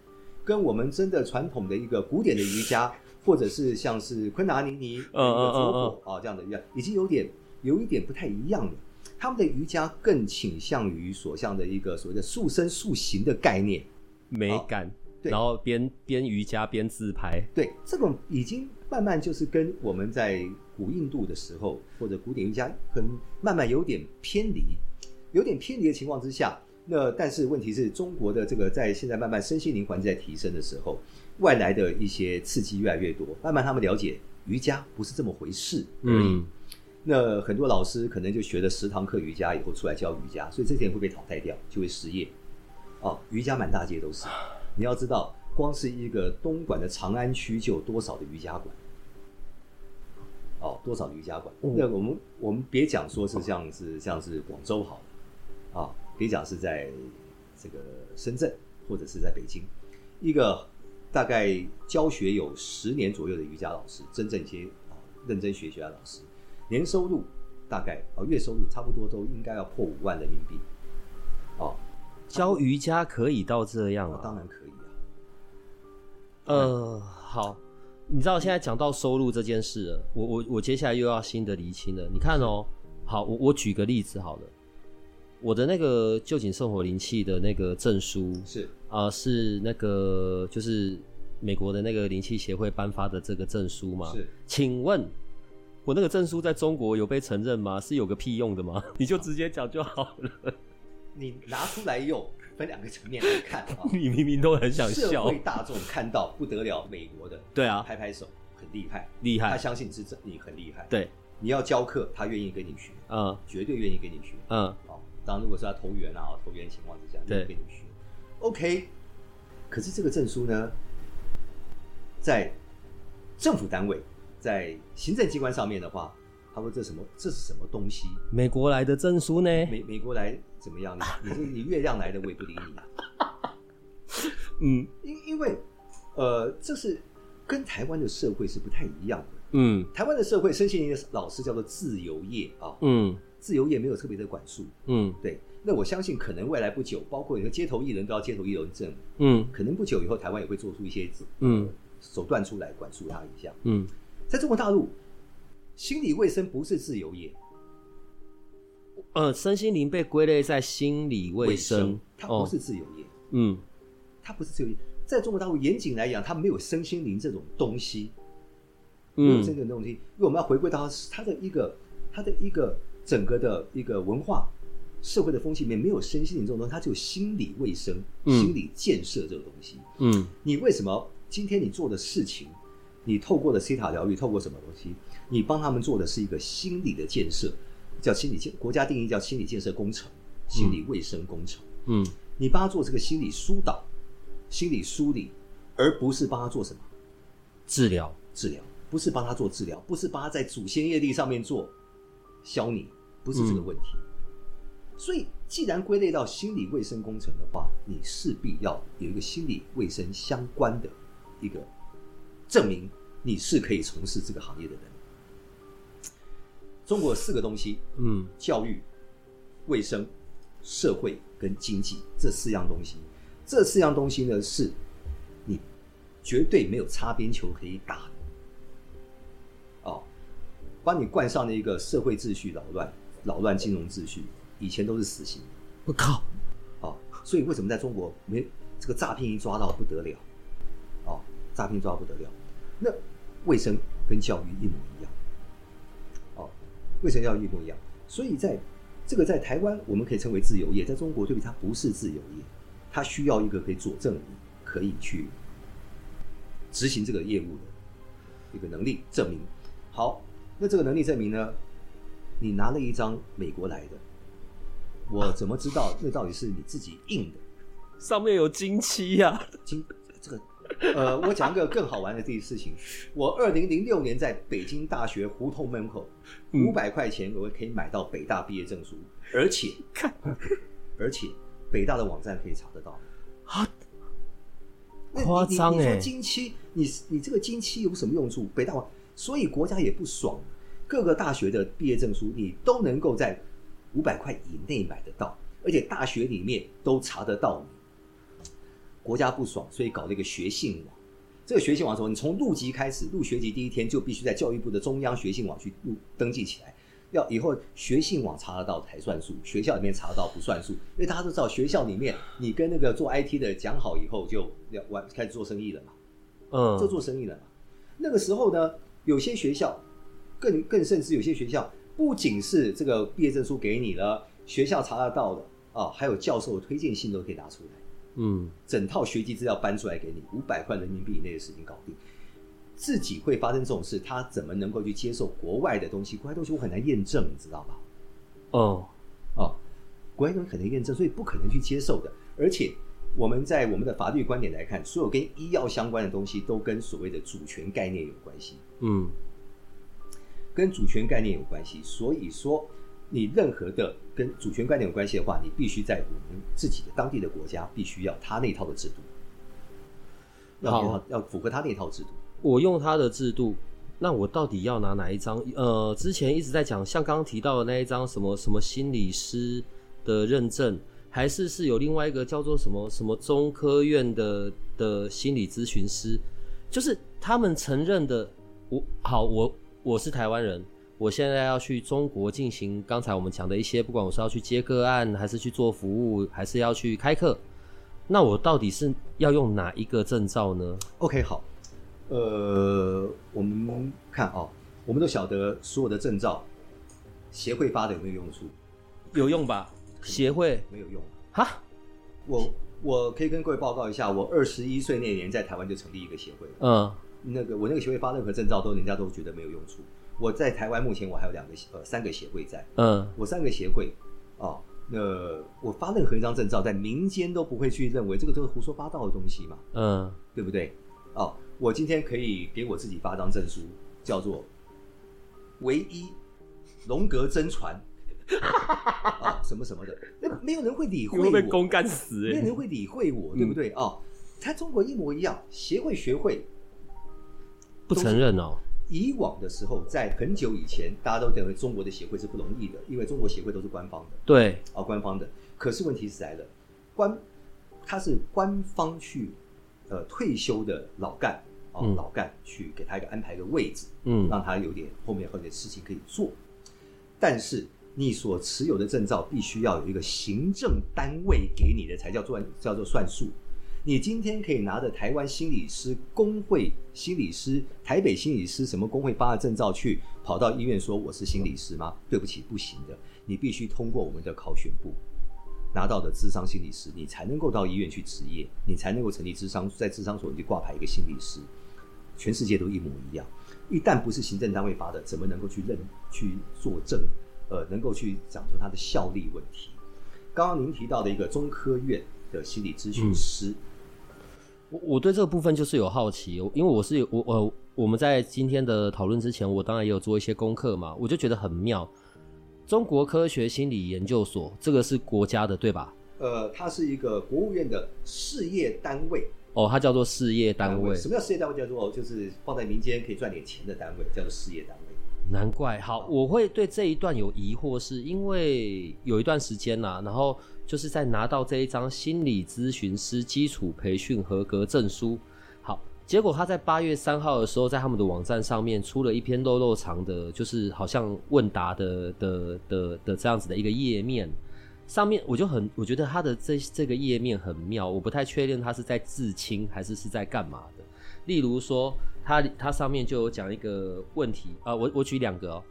跟我们真的传统的一个古典的瑜伽，或者是像是昆达尼尼、嗯嗯嗯嗯啊这样的瑜伽，已经有点有一点不太一样了。他们的瑜伽更倾向于所向的一个所谓的塑身塑形的概念，美感。哦、对，然后边边瑜伽边自拍。对，这种已经慢慢就是跟我们在古印度的时候或者古典瑜伽，可能慢慢有点偏离，有点偏离的情况之下。那但是问题是中国的这个在现在慢慢身心灵环境在提升的时候，外来的一些刺激越来越多，慢慢他们了解瑜伽不是这么回事而已。嗯，那很多老师可能就学了十堂课瑜伽以后出来教瑜伽，所以这些人会被淘汰掉，就会失业。哦，瑜伽满大街都是。你要知道，光是一个东莞的长安区就有多少的瑜伽馆？哦，多少瑜伽馆？嗯，那我们我们别讲说是像是像是广州好了，啊。可以讲是在这个深圳或者是在北京，一个大概教学有十年左右的瑜伽老师，真正一些啊认真学习的老师，年收入大概啊月收入差不多都应该要破五万人民币。哦，教瑜伽可以到这样啊？当然可以啊。呃，好，你知道现在讲到收入这件事了，我我我接下来又要新的厘清了。你看哦，好，我我举个例子好了。我的那个旧井圣火灵气的那个证书是啊、呃，是那个就是美国的那个灵气协会颁发的这个证书吗？是，请问我那个证书在中国有被承认吗？是有个屁用的吗？你就直接讲就好了。你拿出来用，分两个层面来看啊。你明明都很想笑。社会大众看到不得了，美国的对啊，拍拍手，很厉害，厉害，他相信是真，你很厉害。对，你要教课，他愿意跟你学，嗯，绝对愿意跟你学，嗯。好当然，如果是要投缘啊，投缘情况之下，对，跟你学，OK。可是这个证书呢，在政府单位、在行政机关上面的话，他说这什么？这是什么东西？美国来的证书呢？美美国来怎么样？你你你月亮来的，我也不理你。嗯，因因为呃，这是跟台湾的社会是不太一样的。嗯，台湾的社会，身心灵的老师叫做自由业啊。嗯。自由业没有特别的管束，嗯，对。那我相信，可能未来不久，包括你的街头艺人都要街头艺人证，嗯，可能不久以后，台湾也会做出一些嗯。手段出来管束他一下，嗯。在中国大陆，心理卫生不是自由业，呃，身心灵被归类在心理卫生，它不是自由业，嗯，它不是自由业。在中国大陆，严谨来讲，它没有身心灵这种东西，嗯，没有这种东西，因为我们要回归到它的一个，它的一个。整个的一个文化、社会的风气里面没有身心灵这种东西，它只有心理卫生、嗯、心理建设这个东西。嗯，你为什么今天你做的事情，你透过的西塔疗愈，透过什么东西，你帮他们做的是一个心理的建设，叫心理建，国家定义叫心理建设工程、心理卫生工程。嗯，你帮他做这个心理疏导、心理梳理，而不是帮他做什么治疗？治疗不是帮他做治疗，不是帮他在祖先业力上面做。消你不是这个问题，嗯，所以既然归类到心理卫生工程的话，你势必要有一个心理卫生相关的一个证明，你是可以从事这个行业的人。中国四个东西，嗯，教育、卫生、社会跟经济这四样东西，这四样东西呢，是你绝对没有擦边球可以打。哦帮你冠上了一个社会秩序扰乱、扰乱金融秩序，以前都是死刑。我靠！哦，所以为什么在中国没这个诈骗一抓到不得了？哦，诈骗抓不得了。那卫生跟教育一模一样。哦，卫生教育一模一样。所以在这个在台湾我们可以称为自由业，在中国对比它不是自由业，它需要一个可以佐证你可以去执行这个业务的一个能力证明。好。那这个能力证明呢？你拿了一张美国来的，我怎么知道那到底是你自己印的？上面有金漆呀、啊！金这个，呃，我讲一个更好玩的这件事情。我二零零六年在北京大学胡同门口，五百块钱我可以买到北大毕业证书，而且看，而且北大的网站可以查得到。啊，夸张哎！金漆，你你这个金漆有什么用处？北大网。所以国家也不爽，各个大学的毕业证书你都能够在五百块以内买得到，而且大学里面都查得到你。国家不爽，所以搞了一个学信网。这个学信网的时候，你从入籍开始，入学籍第一天就必须在教育部的中央学信网去入登记起来。要以后学信网查得到才算数，学校里面查得到不算数，因为大家都知道学校里面你跟那个做 IT 的讲好以后就要玩开始做生意了嘛，嗯，就做生意了嘛。那个时候呢，有些学校更更甚至有些学校不仅是这个毕业证书给你了，学校查得到的啊，还有教授的推荐信都可以拿出来，嗯，整套学籍资料搬出来给你，五百块人民币以内的事情搞定。自己会发生这种事，他怎么能够去接受国外的东西？国外东西我很难验证，你知道吧？哦，哦，国外东西很难验证，所以不可能去接受的。而且我们在我们的法律观点来看，所有跟医药相关的东西都跟所谓的主权概念有关系。嗯，跟主权概念有关系。所以说，你任何的跟主权概念有关系的话，你必须在我们自己的当地的国家，必须要他那套的制度，要要符合他那套制度。我用他的制度，那我到底要拿哪一张？呃，之前一直在讲，像刚刚提到的那一张什么什么心理师的认证，还是是有另外一个叫做什么什么中科院的的心理咨询师，就是他们承认的。我好，我我是台湾人，我现在要去中国进行刚才我们讲的一些，不管我是要去接个案，还是去做服务，还是要去开课，那我到底是要用哪一个证照呢？OK，好。呃，我们看啊、哦，我们都晓得所有的证照，协会发的有没有用处？有用吧？协会没有用。哈，我我可以跟各位报告一下，我二十一岁那年在台湾就成立一个协会。嗯，那个我那个协会发任何证照都人家都觉得没有用处。我在台湾目前我还有两个呃三个协会在。嗯，我三个协会哦，那我发任何一张证照，在民间都不会去认为这个都是胡说八道的东西嘛。嗯，对不对？哦。我今天可以给我自己发张证书，叫做“唯一龙格真传” 啊，什么什么的，那没有人会理会我，被公干死，没有人会理会我，对不对哦？他、中国一模一样，协会学会不承认哦。以往的时候，在很久以前，大家都认为中国的协会是不容易的，因为中国协会都是官方的，对，啊，官方的。可是问题是来了，官他是官方去呃退休的老干。哦，嗯、老干去给他一个安排一个位置，嗯，让他有点后面后面的事情可以做。但是你所持有的证照必须要有一个行政单位给你的，才叫做叫做算数。你今天可以拿着台湾心理师工会心理师、台北心理师什么工会发的证照去跑到医院说我是心理师吗？对不起，不行的。你必须通过我们的考选部拿到的智商心理师，你才能够到医院去执业，你才能够成立智商，在智商所去挂牌一个心理师。全世界都一模一样，一旦不是行政单位发的，怎么能够去认去作证？呃，能够去讲出它的效力问题？刚刚您提到的一个中科院的心理咨询师，我我对这个部分就是有好奇，因为我是有我我我们在今天的讨论之前，我当然也有做一些功课嘛，我就觉得很妙。中国科学心理研究所这个是国家的对吧？呃，它是一个国务院的事业单位。哦，它叫做事业单位。什么叫事业单位？叫做就是放在民间可以赚点钱的单位，叫做事业单位。难怪。好，我会对这一段有疑惑，是因为有一段时间呐、啊，然后就是在拿到这一张心理咨询师基础培训合格证书。好，结果他在八月三号的时候，在他们的网站上面出了一篇肉肉长的，就是好像问答的的的的这样子的一个页面。上面我就很，我觉得他的这这个页面很妙，我不太确定他是在自清还是是在干嘛的。例如说，他他上面就有讲一个问题啊、我我举两个哦。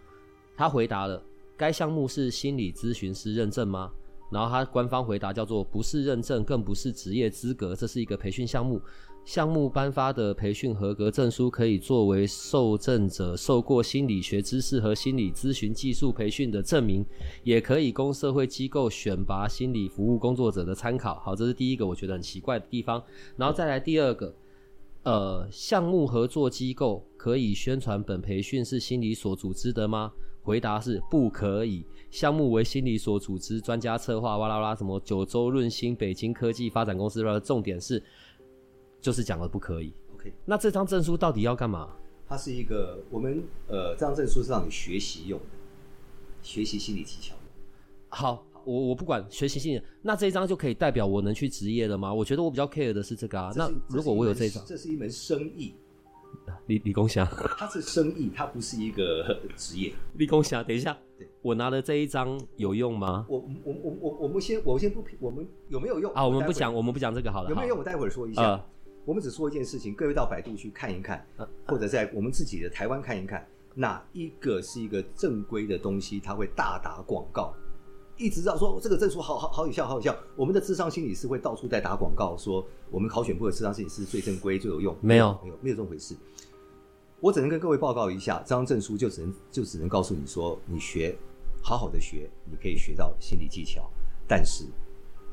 他回答了，该项目是心理咨询师认证吗？然后他官方回答叫做不是认证，更不是职业资格，这是一个培训项目。项目颁发的培训合格证书可以作为受赠者受过心理学知识和心理咨询技术培训的证明，也可以供社会机构选拔心理服务工作者的参考。好，这是第一个我觉得很奇怪的地方。然后再来第二个，呃，项目合作机构可以宣传本培训是心理所组织的吗？回答是不可以。项目为心理所组织，专家策划，哇啦啦，什么九州润心、北京科技发展公司，重点是。就是讲了不可以。OK，那这张证书到底要干嘛？它是一个我们呃，这张证书是让你学习用的，学习心理技巧。好，我我不管学习心理，那这一张就可以代表我能去职业了吗？我觉得我比较 care 的是这个啊。那如果我有这一张，这是一门生意。李李公祥，他是生意，他不是一个职业。李公祥，等一下，我拿的这一张有用吗？我我我我我们先我先不评，我们有没有用啊？我们不讲，我们不讲这个好了。有没有用？我待会儿说一下。呃、我们只说一件事情，各位到百度去看一看，呃、或者在我们自己的台湾看一看，哪一个是一个正规的东西，它会大打广告。一直知道说这个证书好好好有效，好有效。我们的智商心理师会到处在打广告，说我们考选部的智商心理师最正规、最有用。没有，没有，没有这么回事。我只能跟各位报告一下，这张证书就只能就只能告诉你说，你学好好的学，你可以学到心理技巧。但是，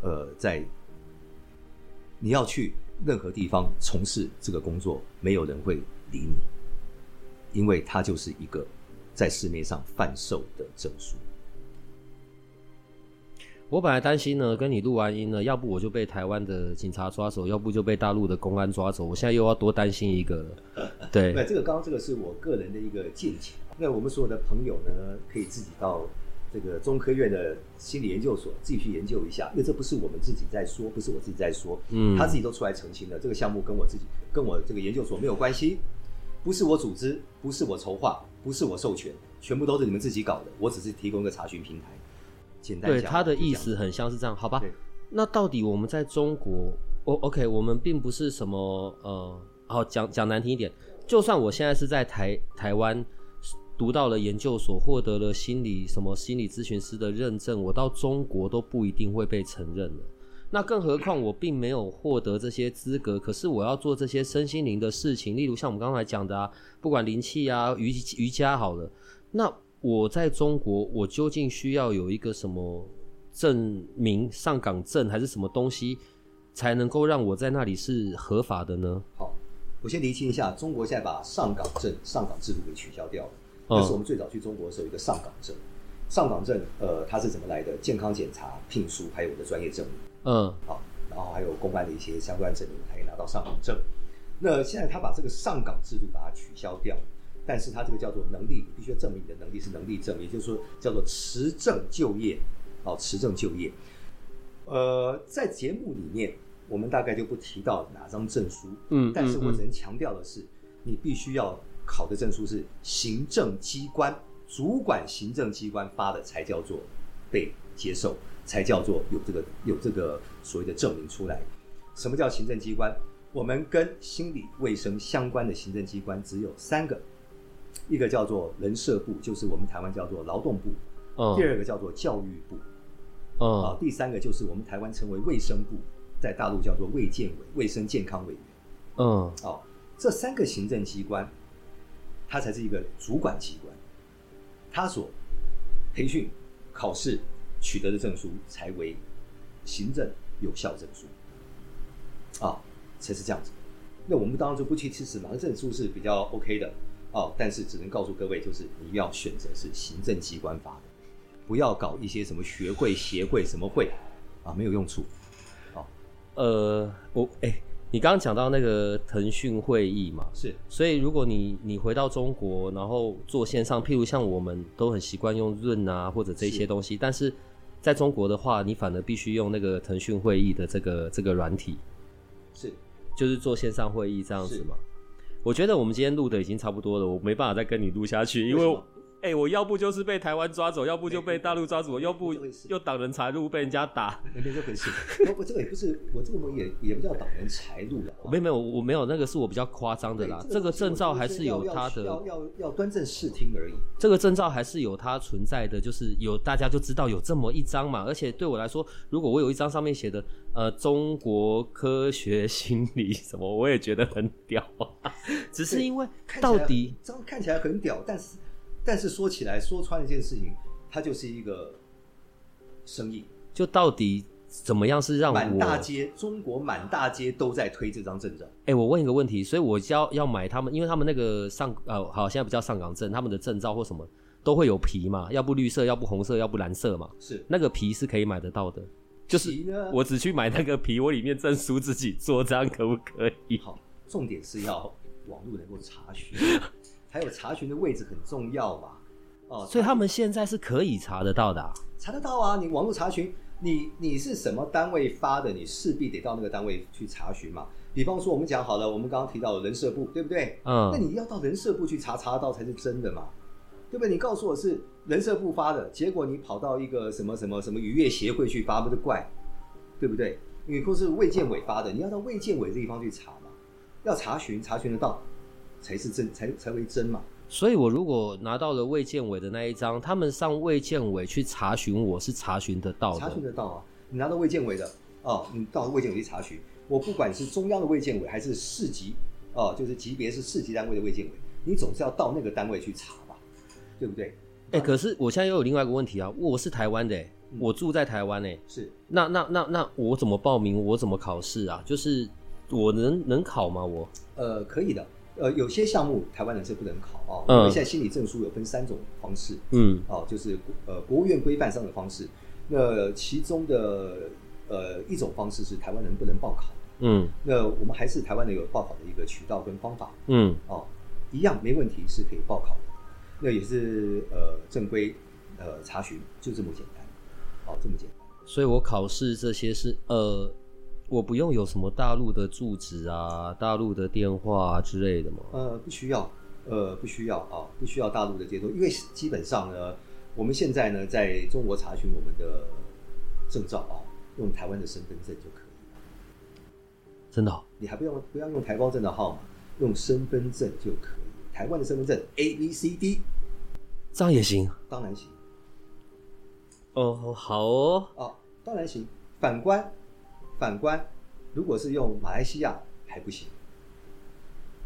呃，在你要去任何地方从事这个工作，没有人会理你，因为它就是一个在市面上贩售的证书。我本来担心呢，跟你录完音呢，要不我就被台湾的警察抓走，要不就被大陆的公安抓走。我现在又要多担心一个了。对，对，这个刚刚这个是我个人的一个见解。那我们所有的朋友呢，可以自己到这个中科院的心理研究所自己去研究一下，因为这不是我们自己在说，不是我自己在说，嗯，他自己都出来澄清了。这个项目跟我自己跟我这个研究所没有关系，不是我组织，不是我筹划，不是我授权，全部都是你们自己搞的。我只是提供一个查询平台。对，他的意思很像是这样，好吧？那到底我们在中国，我 OK，我们并不是什么呃，好讲讲难听一点，就算我现在是在台台湾读到了研究所，获得了心理什么心理咨询师的认证，我到中国都不一定会被承认的。那更何况我并没有获得这些资格，可是我要做这些身心灵的事情，例如像我们刚才讲的啊，不管灵气啊、瑜瑜伽好了，那。我在中国，我究竟需要有一个什么证明、上岗证还是什么东西，才能够让我在那里是合法的呢？好，我先厘清一下，中国现在把上岗证、上岗制度给取消掉了。但是我们最早去中国的时候，有一个上岗证。上岗证，呃，它是怎么来的？健康检查、聘书，还有我的专业证明。嗯，好，然后还有公安的一些相关证明，才可以拿到上岗证。那现在他把这个上岗制度把它取消掉。但是它这个叫做能力，必须要证明你的能力是能力证，也就是说叫做持证就业，好，持证就业。呃，在节目里面，我们大概就不提到哪张证书，嗯，但是我只能强调的是，你必须要考的证书是行政机关主管行政机关发的，才叫做被接受，才叫做有这个有这个所谓的证明出来。什么叫行政机关？我们跟心理卫生相关的行政机关只有三个。一个叫做人社部，就是我们台湾叫做劳动部；嗯、第二个叫做教育部；嗯、啊，第三个就是我们台湾称为卫生部，在大陆叫做卫健委，卫生健康委员。嗯，哦，这三个行政机关，它才是一个主管机关，它所培训、考试取得的证书才为行政有效证书。啊，才是这样子。那我们当然就不去支持哪个证书是比较 OK 的。哦，但是只能告诉各位，就是你要选择是行政机关发的，不要搞一些什么学会、协会什么会啊，没有用处。哦，呃，我哎、欸，你刚刚讲到那个腾讯会议嘛，是，所以如果你你回到中国，然后做线上，譬如像我们都很习惯用润啊或者这些东西，是但是在中国的话，你反而必须用那个腾讯会议的这个这个软体，是，就是做线上会议这样子嘛。我觉得我们今天录的已经差不多了，我没办法再跟你录下去，因为。哎、欸，我要不就是被台湾抓走，要不就被大陆抓走，要不又挡人财路被人家打。没这回事，我这个也不是，我这个也也不叫挡人财路了。没有没有，我没有那个是我比较夸张的啦。这个证照还是有它的，要要要端正视听而已。这个证照还是有它存在的，就是有大家就知道有这么一张嘛。而且对我来说，如果我有一张上面写的呃中国科学心理什么，我也觉得很屌啊。只是因为到底这样看起来很屌，但是。但是说起来，说穿一件事情，它就是一个生意。就到底怎么样是让我满大街中国满大街都在推这张证照？哎、欸，我问一个问题，所以我要要买他们，因为他们那个上呃好，现在不叫上岗证，他们的证照或什么都会有皮嘛，要不绿色，要不红色，要不蓝色嘛。是那个皮是可以买得到的，就是我只去买那个皮，我里面证书自己做，这样可不可以？好，重点是要网络能够查询。还有查询的位置很重要嘛？哦，所以他们现在是可以查得到的啊。查得到啊！你网络查询，你你是什么单位发的，你势必得到那个单位去查询嘛。比方说，我们讲好了，我们刚刚提到的人社部，对不对？嗯，那你要到人社部去查，查得到才是真的嘛，对不对？你告诉我是人社部发的，结果你跑到一个什么什么什么渔业协会去发，不是怪，对不对？你或是卫健委发的，你要到卫健委这地方去查嘛，要查询，查询得到才是真，才才为真嘛。所以，我如果拿到了卫健委的那一张，他们上卫健委去查询，我是查询得到的。查询得到啊，你拿到卫健委的哦，你到卫健委去查询。我不管是中央的卫健委，还是市级哦，就是级别是市级单位的卫健委，你总是要到那个单位去查吧，对不对？哎、欸，可是我现在又有另外一个问题啊，我是台湾的、欸，我住在台湾诶、欸，是，那那那那我怎么报名？我怎么考试啊？就是我能能考吗？我呃，可以的。呃，有些项目台湾人是不能考啊，我们现在心理证书有分三种方式，嗯，哦，就是呃国务院规范上的方式，那其中的呃一种方式是台湾人不能报考，嗯，那我们还是台湾人有报考的一个渠道跟方法，嗯，哦，一样没问题是可以报考的，那也是呃正规呃查询就这么简单，哦，这么简单，所以我考试这些是呃。我不用有什么大陆的住址啊、大陆的电话啊之类的吗？呃，不需要，呃，不需要啊，不需要大陆的接通，因为基本上呢，我们现在呢，在中国查询我们的证照啊，用台湾的身份证就可以了。真的哦？你还不用不要用台胞证的号码，用身份证就可以。台湾的身份证 A B C D，这样也行？当然行。哦，好哦。哦，当然行。反观。反观，如果是用马来西亚还不行，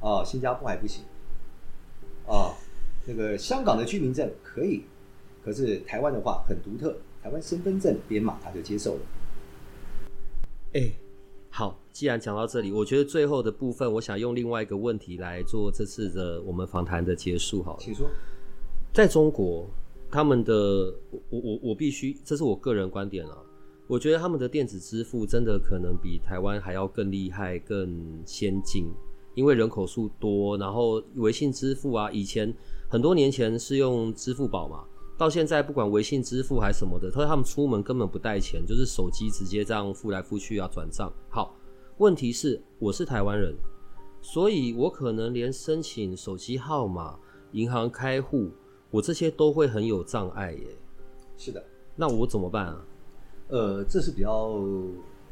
哦，新加坡还不行，哦，那个香港的居民证可以，可是台湾的话很独特，台湾身份证编码他就接受了。哎，好，既然讲到这里，我觉得最后的部分，我想用另外一个问题来做这次的我们访谈的结束，好了，请说。在中国，他们的我我我必须，这是我个人观点啊。我觉得他们的电子支付真的可能比台湾还要更厉害、更先进，因为人口数多，然后微信支付啊，以前很多年前是用支付宝嘛，到现在不管微信支付还是什么的，他说他们出门根本不带钱，就是手机直接这样付来付去啊，转账。好，问题是我是台湾人，所以我可能连申请手机号码、银行开户，我这些都会很有障碍耶。是的，那我怎么办啊？呃，这是比较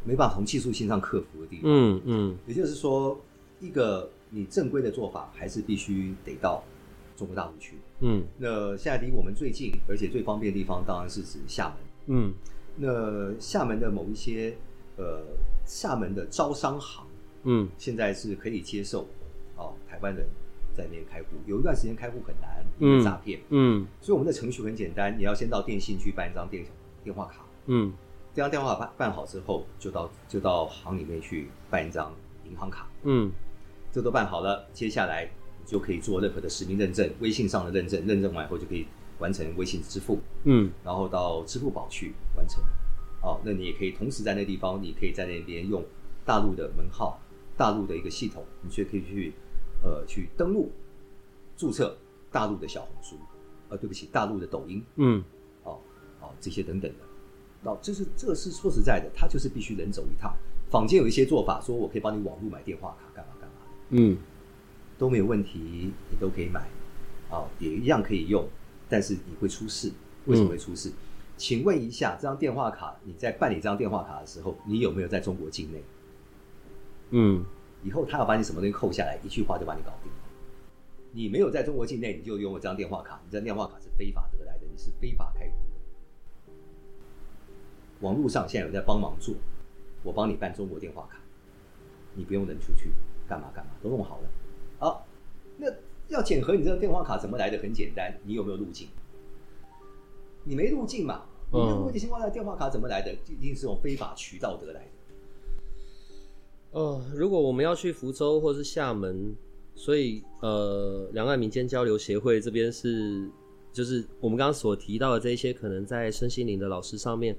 没办法从技术性上克服的地方。嗯嗯，也就是说，一个你正规的做法，还是必须得到中国大陆去。嗯，那现在离我们最近而且最方便的地方，当然是指厦门。嗯，那厦门的某一些呃，厦门的招商行，嗯，现在是可以接受哦，台湾人在那边开户。有一段时间开户很难，因为诈骗。嗯，所以我们的程序很简单，你要先到电信去办一张电电话卡。嗯。这张电话办办好之后，就到就到行里面去办一张银行卡。嗯，这都办好了，接下来你就可以做任何的实名认证，微信上的认证，认证完以后就可以完成微信支付。嗯，然后到支付宝去完成。哦，那你也可以同时在那地方，你可以在那边用大陆的门号、大陆的一个系统，你却可以去呃去登录注册大陆的小红书，呃，对不起，大陆的抖音。嗯，哦哦，这些等等的。哦，就是这个是说实在的，他就是必须人走一趟。坊间有一些做法，说我可以帮你网络买电话卡，干嘛干嘛，嗯，都没有问题，你都可以买，啊、哦，也一样可以用，但是你会出事，为什么会出事？嗯、请问一下，这张电话卡你在办理这张电话卡的时候，你有没有在中国境内？嗯，以后他要把你什么东西扣下来，一句话就把你搞定了。你没有在中国境内，你就用我这张电话卡，你这张电话卡是非法得来的，你是非法开户。网络上现在有在帮忙做，我帮你办中国电话卡，你不用人出去，干嘛干嘛都弄好了。好，那要检核你这个电话卡怎么来的？很简单，你有没有路径？你没路径嘛？你没有路径情况下，电话卡怎么来的？一定是用非法渠道得来的。哦，如果我们要去福州或是厦门，所以呃，两岸民间交流协会这边是，就是我们刚刚所提到的这些，可能在身心灵的老师上面。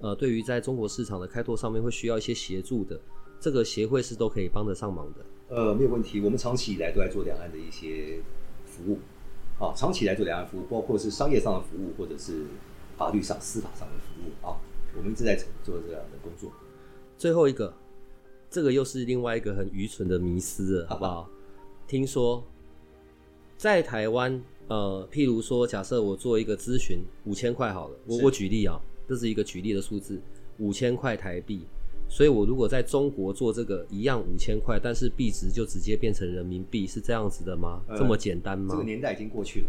呃，对于在中国市场的开拓上面会需要一些协助的，这个协会是都可以帮得上忙的。呃，没有问题，我们长期以来都在做两岸的一些服务，啊，长期来做两岸服务，包括是商业上的服务，或者是法律上、司法上的服务啊，我们一直在做这样的工作。最后一个，这个又是另外一个很愚蠢的迷思了，好不好？听说在台湾，呃，譬如说，假设我做一个咨询，五千块好了，我我举例啊，这是一个举例的数字，五千块台币。所以我如果在中国做这个一样五千块，但是币值就直接变成人民币，是这样子的吗？呃、这么简单吗？这个年代已经过去了。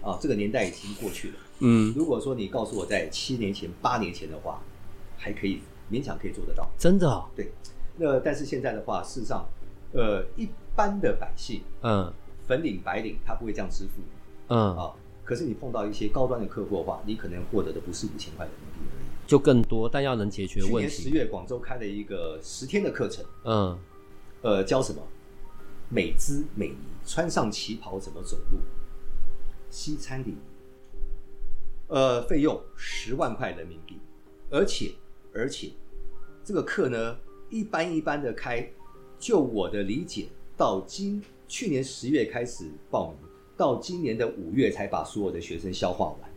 啊，这个年代已经过去了。嗯，如果说你告诉我在七年前、八年前的话，还可以勉强可以做得到。真的、哦？对。那但是现在的话，事实上，呃，一般的百姓，嗯，粉领白领，他不会这样支付。嗯啊，可是你碰到一些高端的客户的话，你可能获得的不是五千块人民币而已。就更多，但要能解决问题。去年十月，广州开了一个十天的课程，嗯，呃，教什么？美姿美仪，穿上旗袍怎么走路？西餐礼仪，呃，费用十万块人民币，而且而且这个课呢，一般一般的开，就我的理解，到今去年十月开始报名，到今年的五月才把所有的学生消化完。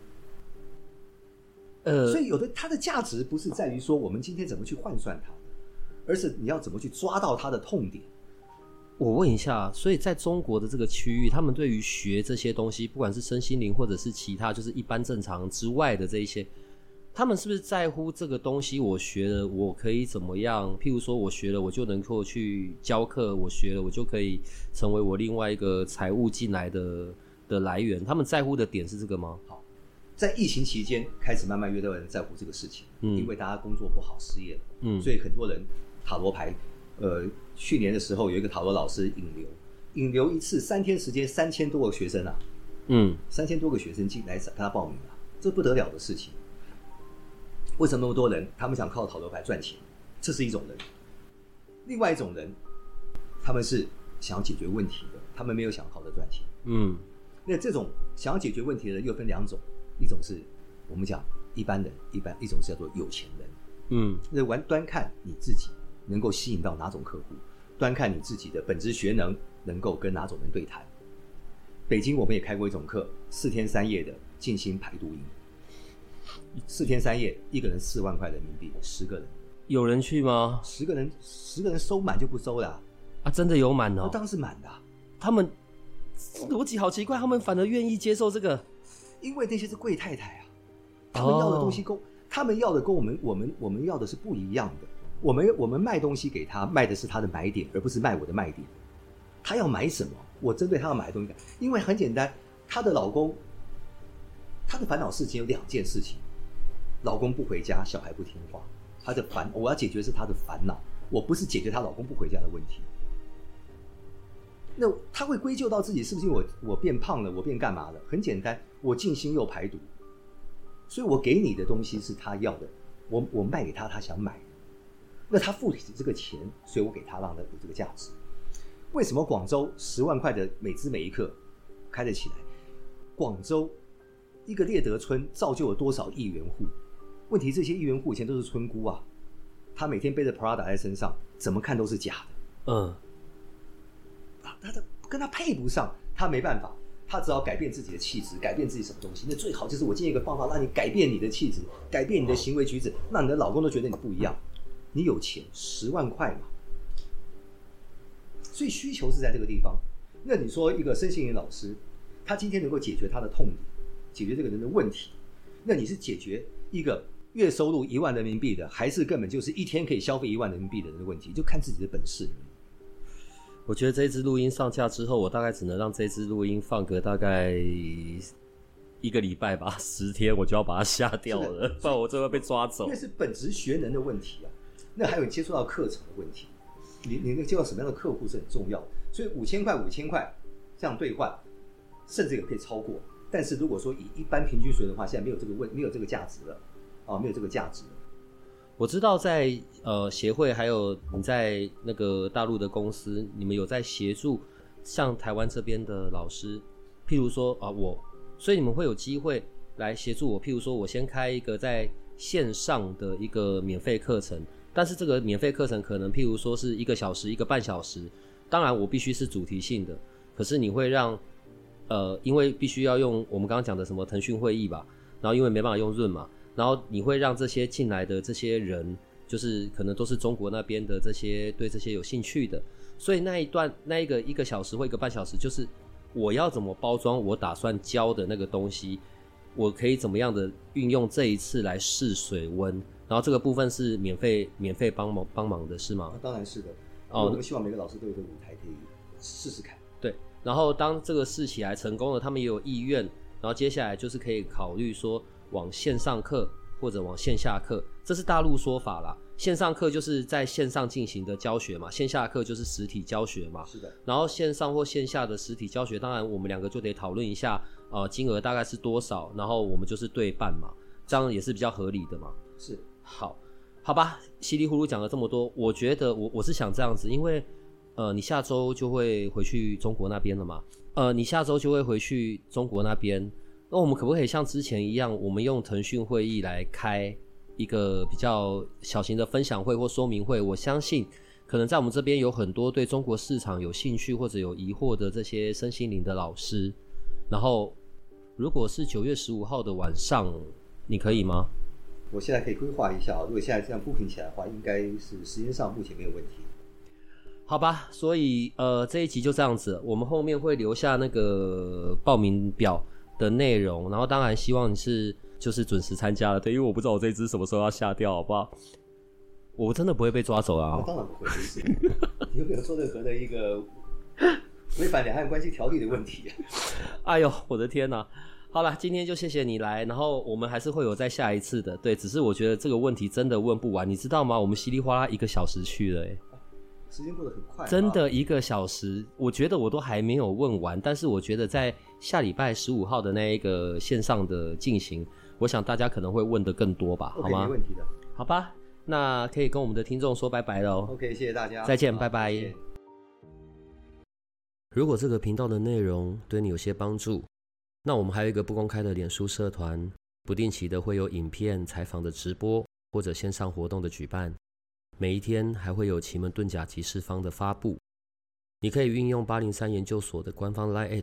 呃，所以有的它的价值不是在于说我们今天怎么去换算它，而是你要怎么去抓到它的痛点。我问一下，所以在中国的这个区域，他们对于学这些东西，不管是身心灵或者是其他，就是一般正常之外的这一些，他们是不是在乎这个东西？我学了，我可以怎么样？譬如说我学了，我就能够去教课；我学了，我就可以成为我另外一个财务进来的的来源。他们在乎的点是这个吗？好。在疫情期间，开始慢慢越多人在乎这个事情，嗯，因为大家工作不好，失业了，嗯，所以很多人塔罗牌，呃，去年的时候有一个塔罗老师引流，引流一次三天时间三千多个学生啊，嗯，三千多个学生进来找他报名啊，这不得了的事情。为什么那么多人？他们想靠塔罗牌赚钱，这是一种人。另外一种人，他们是想要解决问题的，他们没有想靠着赚钱，嗯，那这种想要解决问题的人又分两种。一种是我们讲一般人，一般一种是叫做有钱人，嗯，那玩端看你自己能够吸引到哪种客户，端看你自己的本职学能能够跟哪种人对谈。北京我们也开过一种课，四天三夜的静心排毒营，四天三夜，一个人四万块人民币，十个人，有人去吗？十个人，十个人收满就不收了啊，啊真的有满哦，当然是满的啊，他们逻辑好奇怪，他们反而愿意接受这个。因为那些是贵太太啊，他们要的东西跟、oh. 他们要的跟我们我们我们要的是不一样的。我们我们卖东西给他，卖的是他的买点，而不是卖我的卖点。他要买什么，我针对他要买的东西。因为很简单，她的老公，他的烦恼事情有两件事情：老公不回家，小孩不听话。她的烦，我要解决是她的烦恼，我不是解决她老公不回家的问题。那他会归咎到自己是不是因为我我变胖了，我变干嘛了？很简单，我静心又排毒，所以我给你的东西是他要的，我我卖给他他想买，那他付起这个钱，所以我给他让他有这个价值。为什么广州十万块的美姿美仪课开得起来？广州一个猎德村造就了多少亿元户？问题这些亿元户以前都是村姑啊，他每天背着 Prada 在身上，怎么看都是假的。嗯。他的跟他配不上，他没办法，他只好改变自己的气质，改变自己什么东西。那最好就是我建议一个方法，让你改变你的气质，改变你的行为举止，让你的老公都觉得你不一样。你有钱，十万块嘛，所以需求是在这个地方。那你说一个身心灵老师，他今天能够解决他的痛点，解决这个人的问题，那你是解决一个月收入一万人民币的，还是根本就是一天可以消费一万人民币的人的问题？就看自己的本事。我觉得这支录音上架之后，我大概只能让这支录音放个大概一个礼拜吧，十天我就要把它下掉了，不然我就会被抓走。那是本职学能的问题啊，那还有接触到课程的问题，你你那个接触到什么样的客户是很重要。所以五千块五千块这样兑换，甚至也可以超过。但是如果说以一般平均水准的话，现在没有这个问，没有这个价值了啊，没有这个价值。我知道在呃协会，还有你在那个大陆的公司，你们有在协助像台湾这边的老师，譬如说啊我，所以你们会有机会来协助我。譬如说我先开一个在线上的一个免费课程，但是这个免费课程可能譬如说是一个小时、一个半小时，当然我必须是主题性的，可是你会让呃，因为必须要用我们刚刚讲的什么腾讯会议吧，然后因为没办法用润嘛。然后你会让这些进来的这些人，就是可能都是中国那边的这些对这些有兴趣的，所以那一段那一个一个小时或一个半小时，就是我要怎么包装我打算教的那个东西，我可以怎么样的运用这一次来试水温，然后这个部分是免费免费帮忙帮忙的是吗？当然是的。哦，我们希望每个老师都有个舞台可以试试看。对，然后当这个试起来成功了，他们也有意愿，然后接下来就是可以考虑说往线上课或者往线下课，这是大陆说法啦。线上课就是在线上进行的教学嘛，线下课就是实体教学嘛。是的。然后线上或线下的实体教学，当然我们两个就得讨论一下，呃，金额大概是多少，然后我们就是对半嘛，这样也是比较合理的嘛。是。好。好吧，稀里糊涂讲了这么多，我觉得我我是想这样子，因为，呃，你下周就会回去中国那边了嘛，呃，你下周就会回去中国那边，那我们可不可以像之前一样，我们用腾讯会议来开一个比较小型的分享会或说明会？我相信，可能在我们这边有很多对中国市场有兴趣或者有疑惑的这些身心灵的老师，然后，如果是九月十五号的晚上，你可以吗？我现在可以规划一下，如果现在这样 booking 起来的话，应该是时间上目前没有问题。好吧，所以呃这一集就这样子，我们后面会留下那个报名表的内容，然后当然希望你是就是准时参加了，对，因为我不知道我这只什么时候要下掉，好不好？我真的不会被抓走啊！哦、当然不会，你有没有做任何的一个违反两岸关系条例的问题？哎呦，我的天哪！好了，今天就谢谢你来，然后我们还是会有再下一次的，对，只是我觉得这个问题真的问不完，你知道吗？我们稀里哗啦一个小时去了，哎，时间过得很快，真的一个小时，我觉得我都还没有问完，但是我觉得在下礼拜十五号的那一个线上的进行，我想大家可能会问的更多吧，好吗？没问题的，好吧，那可以跟我们的听众说拜拜喽，OK，谢谢大家，再见，拜拜。如果这个频道的内容对你有些帮助。那我们还有一个不公开的脸书社团，不定期的会有影片、采访的直播或者线上活动的举办，每一天还会有奇门遁甲集市方的发布。你可以运用八零三研究所的官方 LINE